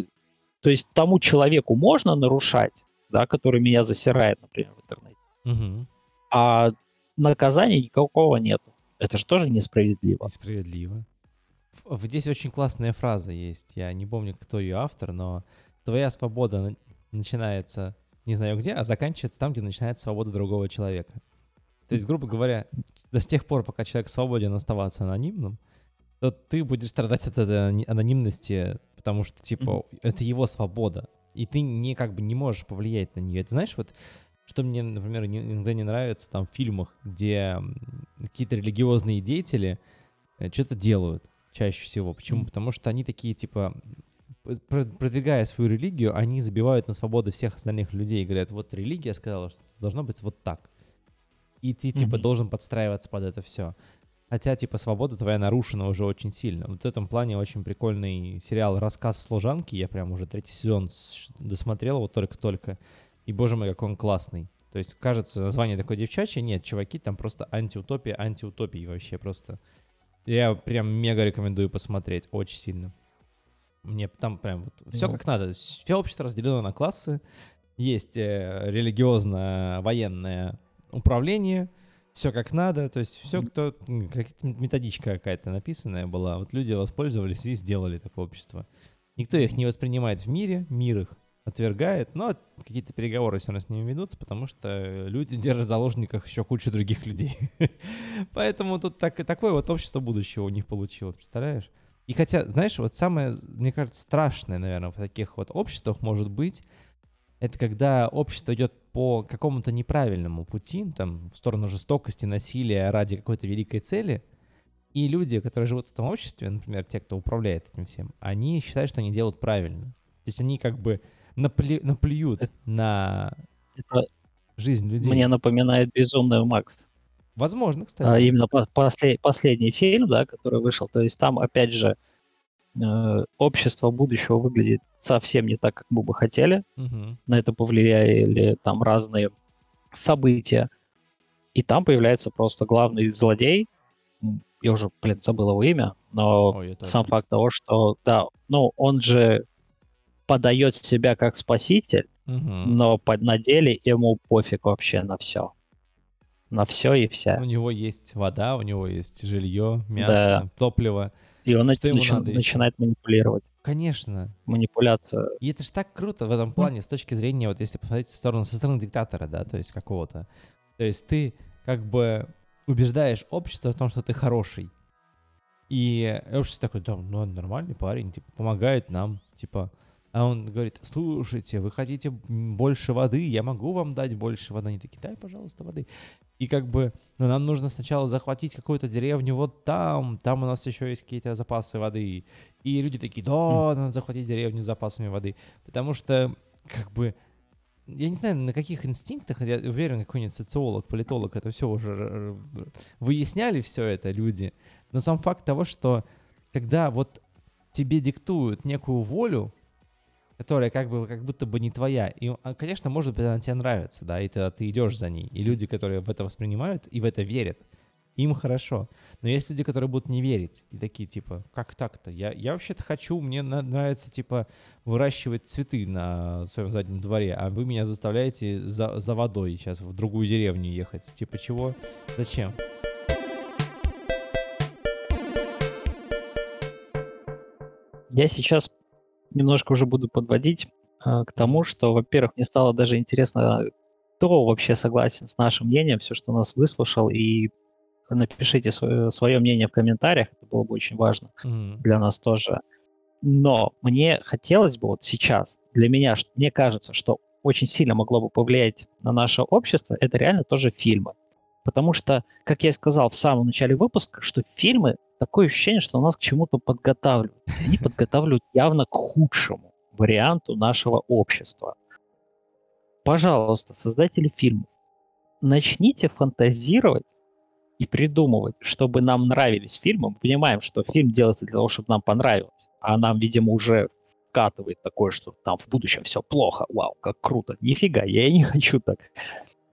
То есть тому человеку можно нарушать, да, который меня засирает, например, в интернете. Угу. А наказания никакого нету. Это же тоже несправедливо. Несправедливо. Здесь очень классная фраза есть. Я не помню, кто ее автор, но твоя свобода начинается не знаю где, а заканчивается там, где начинается свобода другого человека. То есть, грубо говоря, до тех пор, пока человек свободен оставаться анонимным, то ты будешь страдать от этой анонимности, потому что, типа, mm-hmm. это его свобода, и ты не как бы не можешь повлиять на нее. Это знаешь, вот что мне, например, иногда не нравится там в фильмах, где какие-то религиозные деятели э, что-то делают чаще всего. Почему? Mm-hmm. Потому что они такие, типа, продвигая свою религию, они забивают на свободу всех остальных людей и говорят, вот религия сказала, что должно быть вот так. И ты, типа, mm-hmm. должен подстраиваться под это все. Хотя, типа, свобода твоя нарушена уже очень сильно. Вот в этом плане очень прикольный сериал «Рассказ служанки». Я прям уже третий сезон досмотрел его только-только. И, боже мой, как он классный. То есть, кажется, название такое девчачье. Нет, чуваки, там просто антиутопия, антиутопии вообще просто. Я прям мега рекомендую посмотреть, очень сильно. Мне там прям вот все как надо. Все общество разделено на классы. Есть э, религиозно-военное управление — все как надо, то есть все, кто, как методичка какая-то написанная была, вот люди воспользовались и сделали такое общество. Никто их не воспринимает в мире, мир их отвергает, но какие-то переговоры все равно с ними ведутся, потому что люди держат в заложниках еще кучу других людей. (laughs) Поэтому тут так, такое вот общество будущего у них получилось, представляешь? И хотя, знаешь, вот самое, мне кажется, страшное, наверное, в таких вот обществах может быть, это когда общество идет по какому-то неправильному пути, там, в сторону жестокости, насилия ради какой-то великой цели, и люди, которые живут в этом обществе, например, те, кто управляет этим всем, они считают, что они делают правильно. То есть они как бы наплю, наплюют на это жизнь людей. Мне напоминает «Безумный Макс». Возможно, кстати. А, именно по после, последний фильм, да, который вышел. То есть там, опять же, общество будущего выглядит совсем не так, как мы бы хотели. Угу. На это повлияли там разные события. И там появляется просто главный злодей. Я уже, блин, забыл его имя, но Ой, сам факт того, что, да, ну, он же подает себя как спаситель, угу. но под, на деле ему пофиг вообще на все. На все и вся. У него есть вода, у него есть жилье, мясо, да. топливо. И он что начи- надо начинает еще? манипулировать. Конечно. Манипуляция. И это же так круто в этом плане, с точки зрения, вот если посмотреть в сторону, со стороны диктатора, да, то есть какого-то. То есть ты как бы убеждаешь общество в том, что ты хороший. И общество такое, да, ну, нормальный парень, типа, помогает нам, типа, а он говорит, слушайте, вы хотите больше воды, я могу вам дать больше воды. Они такие, дай, пожалуйста, воды. И как бы, ну, нам нужно сначала захватить какую-то деревню вот там, там у нас еще есть какие-то запасы воды. И люди такие, да, надо захватить деревню с запасами воды. Потому что, как бы, я не знаю, на каких инстинктах, я уверен, какой-нибудь социолог, политолог это все уже выясняли все это люди. Но сам факт того, что когда вот тебе диктуют некую волю, которая как бы как будто бы не твоя. И, а, конечно, может быть, она тебе нравится, да, и ты, ты идешь за ней. И люди, которые в это воспринимают и в это верят, им хорошо. Но есть люди, которые будут не верить. И такие, типа, как так-то? Я, я вообще-то хочу, мне нравится, типа, выращивать цветы на своем заднем дворе, а вы меня заставляете за, за водой сейчас в другую деревню ехать. Типа, чего? Зачем? Я сейчас немножко уже буду подводить э, к тому, что, во-первых, мне стало даже интересно, кто вообще согласен с нашим мнением, все, что нас выслушал, и напишите свое, свое мнение в комментариях, это было бы очень важно mm. для нас тоже. Но мне хотелось бы вот сейчас, для меня, мне кажется, что очень сильно могло бы повлиять на наше общество, это реально тоже фильмы. Потому что, как я и сказал в самом начале выпуска, что фильмы такое ощущение, что нас к чему-то подготавливают. Они подготавливают явно к худшему варианту нашего общества. Пожалуйста, создатели фильмов, начните фантазировать и придумывать, чтобы нам нравились фильмы. Мы понимаем, что фильм делается для того, чтобы нам понравилось, а нам, видимо, уже вкатывает такое, что там в будущем все плохо, вау, как круто. Нифига, я не хочу так.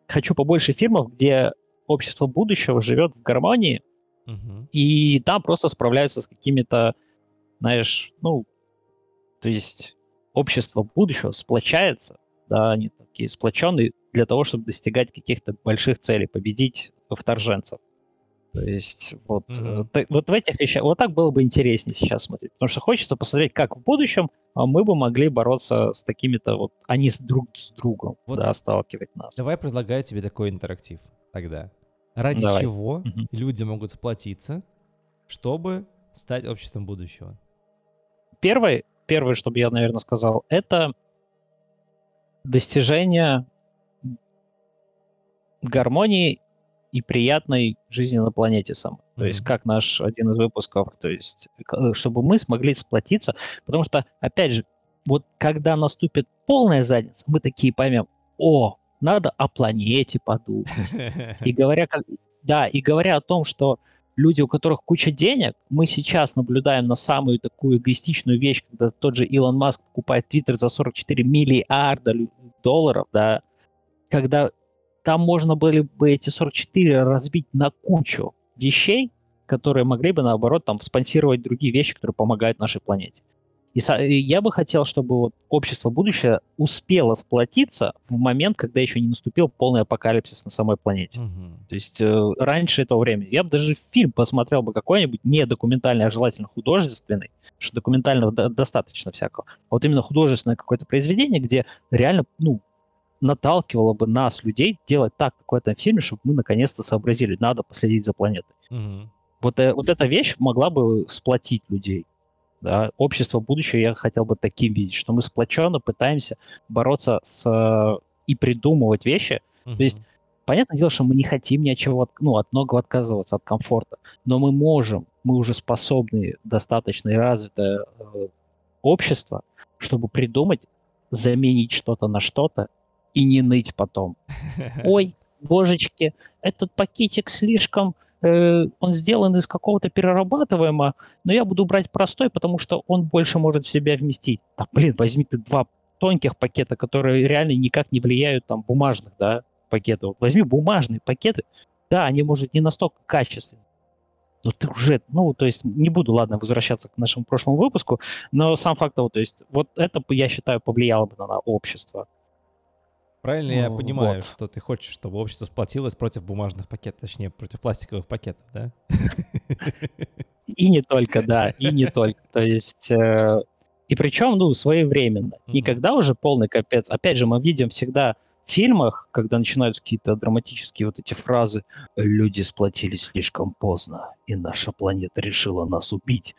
Хочу побольше фильмов, где общество будущего живет в гармонии, угу. и там просто справляются с какими-то, знаешь, ну, то есть общество будущего сплочается, да, они такие сплоченные для того, чтобы достигать каких-то больших целей, победить вторженцев. То есть вот, mm-hmm. вот в этих вещах, вот так было бы интереснее сейчас смотреть. Потому что хочется посмотреть, как в будущем а мы бы могли бороться с такими-то вот, они с друг с другом, вот да, сталкивать нас. Давай предлагаю тебе такой интерактив тогда. Ради Давай. чего угу. люди могут сплотиться, чтобы стать обществом будущего? Первое, первое, что бы я, наверное, сказал, это достижение гармонии и приятной жизни на планете самой. Mm-hmm. То есть, как наш один из выпусков, то есть, чтобы мы смогли сплотиться, потому что, опять же, вот когда наступит полная задница, мы такие поймем, о, надо о планете подумать. (laughs) И говоря, как, да, и говоря о том, что люди, у которых куча денег, мы сейчас наблюдаем на самую такую эгоистичную вещь, когда тот же Илон Маск покупает Твиттер за 44 миллиарда долларов, да, когда там можно было бы эти 44 разбить на кучу вещей, которые могли бы, наоборот, там, спонсировать другие вещи, которые помогают нашей планете. И я бы хотел, чтобы вот общество будущее успело сплотиться в момент, когда еще не наступил полный апокалипсис на самой планете. Угу. То есть э, раньше этого времени. Я бы даже фильм посмотрел бы какой-нибудь не документальный, а желательно художественный, что документального до- достаточно всякого. А вот именно художественное какое-то произведение, где реально, ну, наталкивало бы нас, людей, делать так, как в этом фильме, чтобы мы наконец-то сообразили, надо последить за планетой. Угу. Вот, э, вот эта вещь могла бы сплотить людей. Да? Общество будущего я хотел бы таким видеть, что мы сплоченно пытаемся бороться с и придумывать вещи. Uh-huh. То есть, понятное дело, что мы не хотим ни от чего, ну, от многого отказываться, от комфорта, но мы можем, мы уже способны достаточно и развитое э, общество, чтобы придумать, заменить что-то на что-то и не ныть потом. (laughs) Ой, божечки, этот пакетик слишком Э, он сделан из какого-то перерабатываемого, но я буду брать простой, потому что он больше может в себя вместить. Да, блин, возьми ты два тонких пакета, которые реально никак не влияют там бумажных, да, пакетов. Возьми бумажные пакеты, да, они, может, не настолько качественные, но ты уже, ну, то есть не буду, ладно, возвращаться к нашему прошлому выпуску, но сам факт того, то есть вот это, я считаю, повлияло бы на общество. Правильно я понимаю, вот. что ты хочешь, чтобы общество сплотилось против бумажных пакетов, точнее, против пластиковых пакетов, да? И не только, да, и не только. То есть, э, и причем, ну, своевременно. Никогда уже полный капец. Опять же, мы видим всегда фильмах, когда начинаются какие-то драматические вот эти фразы «люди сплотились слишком поздно, и наша планета решила нас убить»,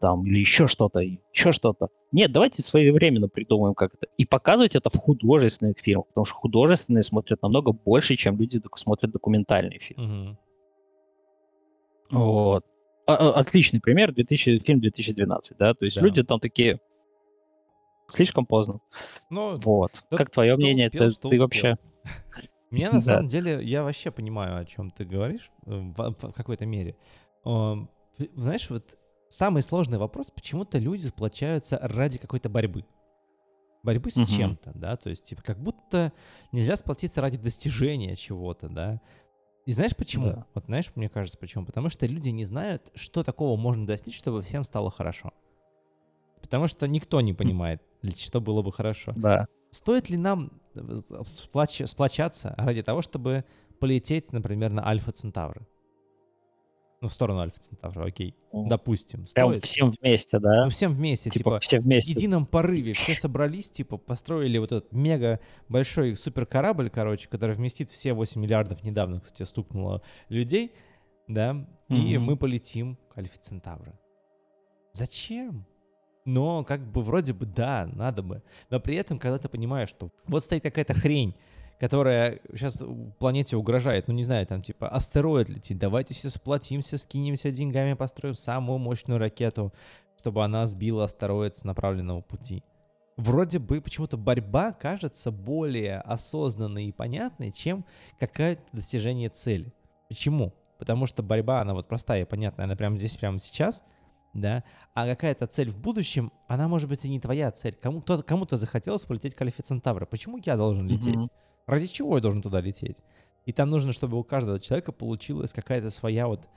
там, или еще что-то, еще что-то. Нет, давайте своевременно придумаем как это. И показывать это в художественных фильмах, потому что художественные смотрят намного больше, чем люди смотрят документальные фильмы. Угу. Вот. А, а, отличный пример, 2000, фильм 2012, да, то есть да. люди там такие, Слишком поздно. Ну, вот. Как твое мнение? Успел, ты, ты вообще... (laughs) Мне на самом деле, я вообще понимаю, о чем ты говоришь э, в, в какой-то мере. Знаешь, вот самый сложный вопрос, почему-то люди сплочаются ради какой-то борьбы. Борьбы с чем-то, да, то есть, типа, как будто нельзя сплотиться ради достижения чего-то, да. И знаешь почему? Да. Вот знаешь, мне кажется, почему? Потому что люди не знают, что такого можно достичь, чтобы всем стало хорошо. Потому что никто не понимает, что было бы хорошо. Да. Стоит ли нам э, сплач... сплочаться ради того, чтобы полететь, например, на Альфа Центавра? Ну, в сторону Альфа Центавра, окей. Mm. Допустим. Прям стоит. всем вместе, да? Ну, всем вместе. Типа, типа все вместе. В едином порыве все собрались, типа, построили вот этот мега большой супер корабль, короче, который вместит все 8 миллиардов, недавно, кстати, стукнуло людей, да, mm-hmm. и мы полетим к Альфа Центавра. Зачем? Но как бы вроде бы да, надо бы. Но при этом, когда ты понимаешь, что вот стоит какая-то хрень, которая сейчас планете угрожает, ну не знаю, там типа астероид летит, давайте все сплотимся, скинемся деньгами, построим самую мощную ракету, чтобы она сбила астероид с направленного пути. Вроде бы почему-то борьба кажется более осознанной и понятной, чем какое-то достижение цели. Почему? Потому что борьба, она вот простая и понятная, она прямо здесь, прямо сейчас — да, а какая-то цель в будущем, она может быть и не твоя цель. Кому-то, кому-то захотелось полететь к Альфе Центавра. Почему я должен лететь? Mm-hmm. Ради чего я должен туда лететь? И там нужно, чтобы у каждого человека получилась какая-то своя вот,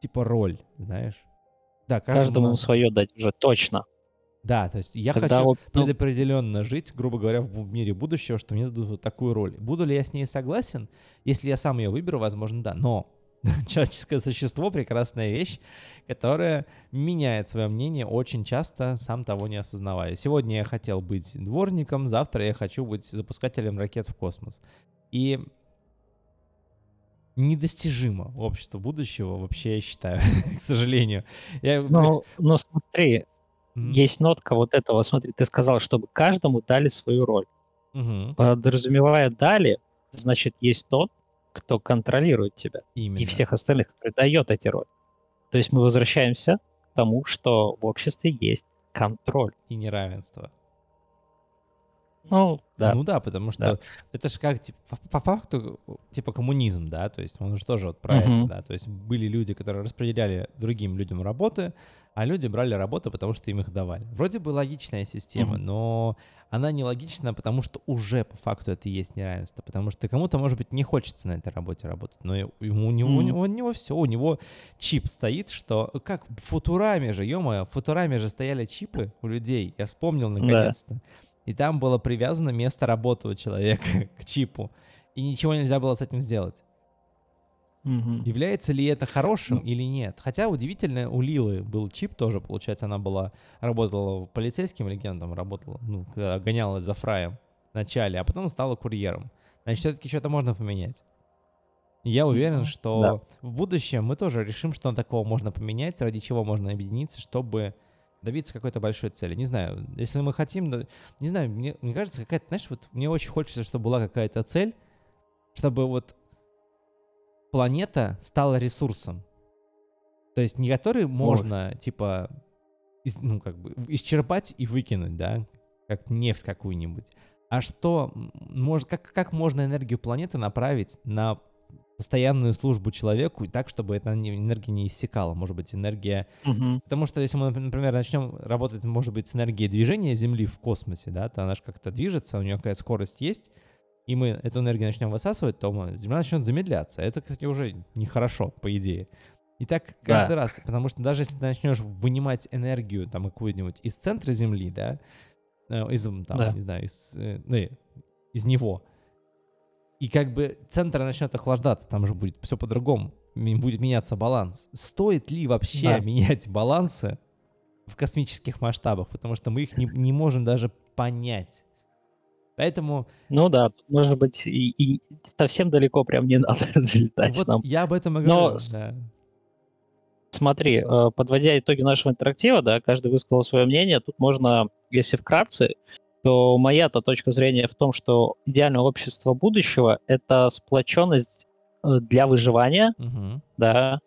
типа, роль, знаешь? Да, каждому, каждому свое дать уже точно. Да, то есть я Тогда хочу вот, ну... предопределенно жить, грубо говоря, в мире будущего, что мне дадут вот такую роль. Буду ли я с ней согласен? Если я сам ее выберу, возможно, да. Но (laughs) человеческое существо — прекрасная вещь, которая меняет свое мнение очень часто, сам того не осознавая. Сегодня я хотел быть дворником, завтра я хочу быть запускателем ракет в космос. И недостижимо общество будущего, вообще, я считаю, (laughs) к сожалению. Я... Но, но смотри, mm-hmm. есть нотка вот этого, смотри, ты сказал, чтобы каждому дали свою роль. Mm-hmm. Подразумевая дали, значит, есть тот, кто контролирует тебя. Именно. И всех остальных придает эти роли. То есть мы возвращаемся к тому, что в обществе есть контроль. И неравенство. Ну, да. Ну да, потому что да. это же как, типа, по, по факту, типа коммунизм, да, то есть он же тоже вот про uh-huh. это, да, то есть были люди, которые распределяли другим людям работы, а люди брали работу, потому что им их давали. Вроде бы логичная система, uh-huh. но она нелогична, потому что уже по факту это и есть неравенство, потому что кому-то, может быть, не хочется на этой работе работать, но ему, у, него, uh-huh. у, него, у него все, у него чип стоит, что как в Футураме же, ё-моё, в Футураме же стояли чипы у людей, я вспомнил наконец-то. Да и там было привязано место работы у человека (laughs) к чипу, и ничего нельзя было с этим сделать. Угу. Является ли это хорошим ну. или нет? Хотя удивительно, у Лилы был чип тоже, получается, она была, работала полицейским легендом, работала, ну, гонялась за фраем в начале, а потом стала курьером. Значит, все-таки что-то можно поменять. я уверен, что да. в будущем мы тоже решим, что такого можно поменять, ради чего можно объединиться, чтобы добиться какой-то большой цели. Не знаю, если мы хотим, не знаю, мне, мне кажется, какая-то, знаешь, вот мне очень хочется, чтобы была какая-то цель, чтобы вот планета стала ресурсом. То есть не который можно, Может. типа, из, ну, как бы, исчерпать и выкинуть, да, как нефть какую-нибудь, а что, может, как, как можно энергию планеты направить на постоянную службу человеку и так, чтобы эта энергия не иссякала. Может быть, энергия... Угу. Потому что если мы, например, начнем работать, может быть, с энергией движения Земли в космосе, да, то она же как-то движется, у нее какая-то скорость есть, и мы эту энергию начнем высасывать, то Земля начнет замедляться. Это, кстати, уже нехорошо, по идее. И так каждый да. раз, потому что даже если ты начнешь вынимать энергию там какую-нибудь из центра Земли, да, э, из, там, да. не знаю, из, э, ну, из него, и как бы центр начнет охлаждаться, там же будет все по-другому, будет меняться баланс. Стоит ли вообще да. менять балансы в космических масштабах, потому что мы их не, не можем даже понять. Поэтому... Ну да, может быть, и, и совсем далеко прям не (laughs) надо (laughs) залетать вот нам. Я об этом и говорю, Но да. Смотри, э, подводя итоги нашего интерактива, да, каждый высказал свое мнение, тут можно, если вкратце, то моя-то точка зрения в том, что идеальное общество будущего — это сплоченность э, для выживания, угу. да,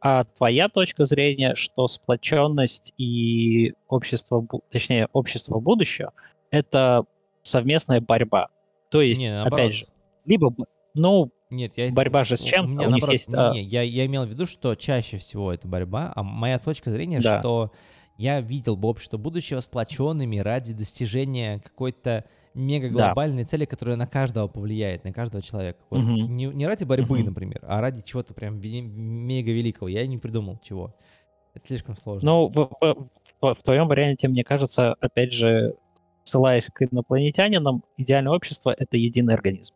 а твоя точка зрения, что сплоченность и общество, точнее, общество будущего — это совместная борьба. То есть, не, опять же, либо, ну, нет, я борьба же с чем? У, меня, у наоборот, есть, а не, я, я имел в виду, что чаще всего это борьба, а моя точка зрения, да. что я видел бы общество будущего сплоченными ради достижения какой-то мега глобальной да. цели, которая на каждого повлияет, на каждого человека. Вот. Угу. Не, не ради борьбы, угу. например, а ради чего-то прям мега великого. Я не придумал чего. Это слишком сложно. Ну, в, в, в, в твоем варианте, мне кажется, опять же, ссылаясь к инопланетянинам, идеальное общество — это единый организм.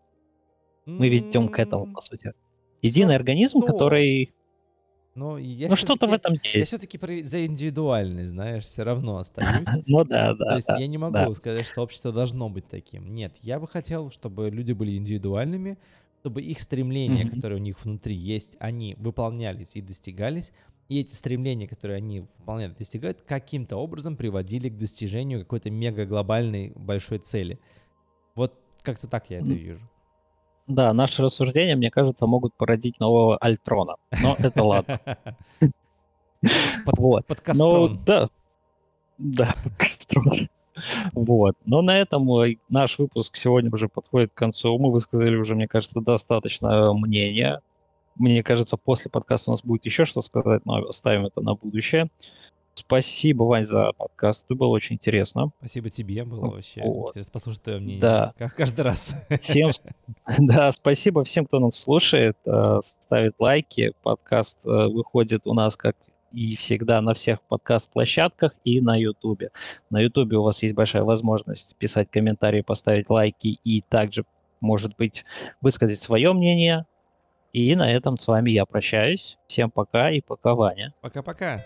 Мы ведем к этому, по сути. Единый организм, который я ну что-то в этом есть. Я все-таки за индивидуальный, знаешь, все равно (laughs) остаюсь. Ну да, да. То есть я не могу сказать, что общество должно быть таким. Нет, я бы хотел, чтобы люди были индивидуальными, чтобы их стремления, которые у них внутри есть, они выполнялись и достигались, и эти стремления, которые они выполняют достигают, каким-то образом приводили к достижению какой-то мега глобальной большой цели. Вот как-то так я это вижу. Да, наши рассуждения, мне кажется, могут породить нового Альтрона. Но это ладно. (laughs) Вот. Подкастрон. Ну, да. Да, подкастрон. Вот. Но на этом наш выпуск сегодня уже подходит к концу. Мы высказали уже, мне кажется, достаточно мнения. Мне кажется, после подкаста у нас будет еще что сказать, но оставим это на будущее. Спасибо, Вань, за подкаст. Это было очень интересно. Спасибо тебе, было вообще вот. интересно послушать твое мнение. Да. Как каждый раз. Всем, (laughs) да, спасибо всем, кто нас слушает, э, ставит лайки. Подкаст э, выходит у нас, как и всегда, на всех подкаст-площадках и на Ютубе. На Ютубе у вас есть большая возможность писать комментарии, поставить лайки и также, может быть, высказать свое мнение. И на этом с вами я прощаюсь. Всем пока и пока, Ваня. Пока-пока.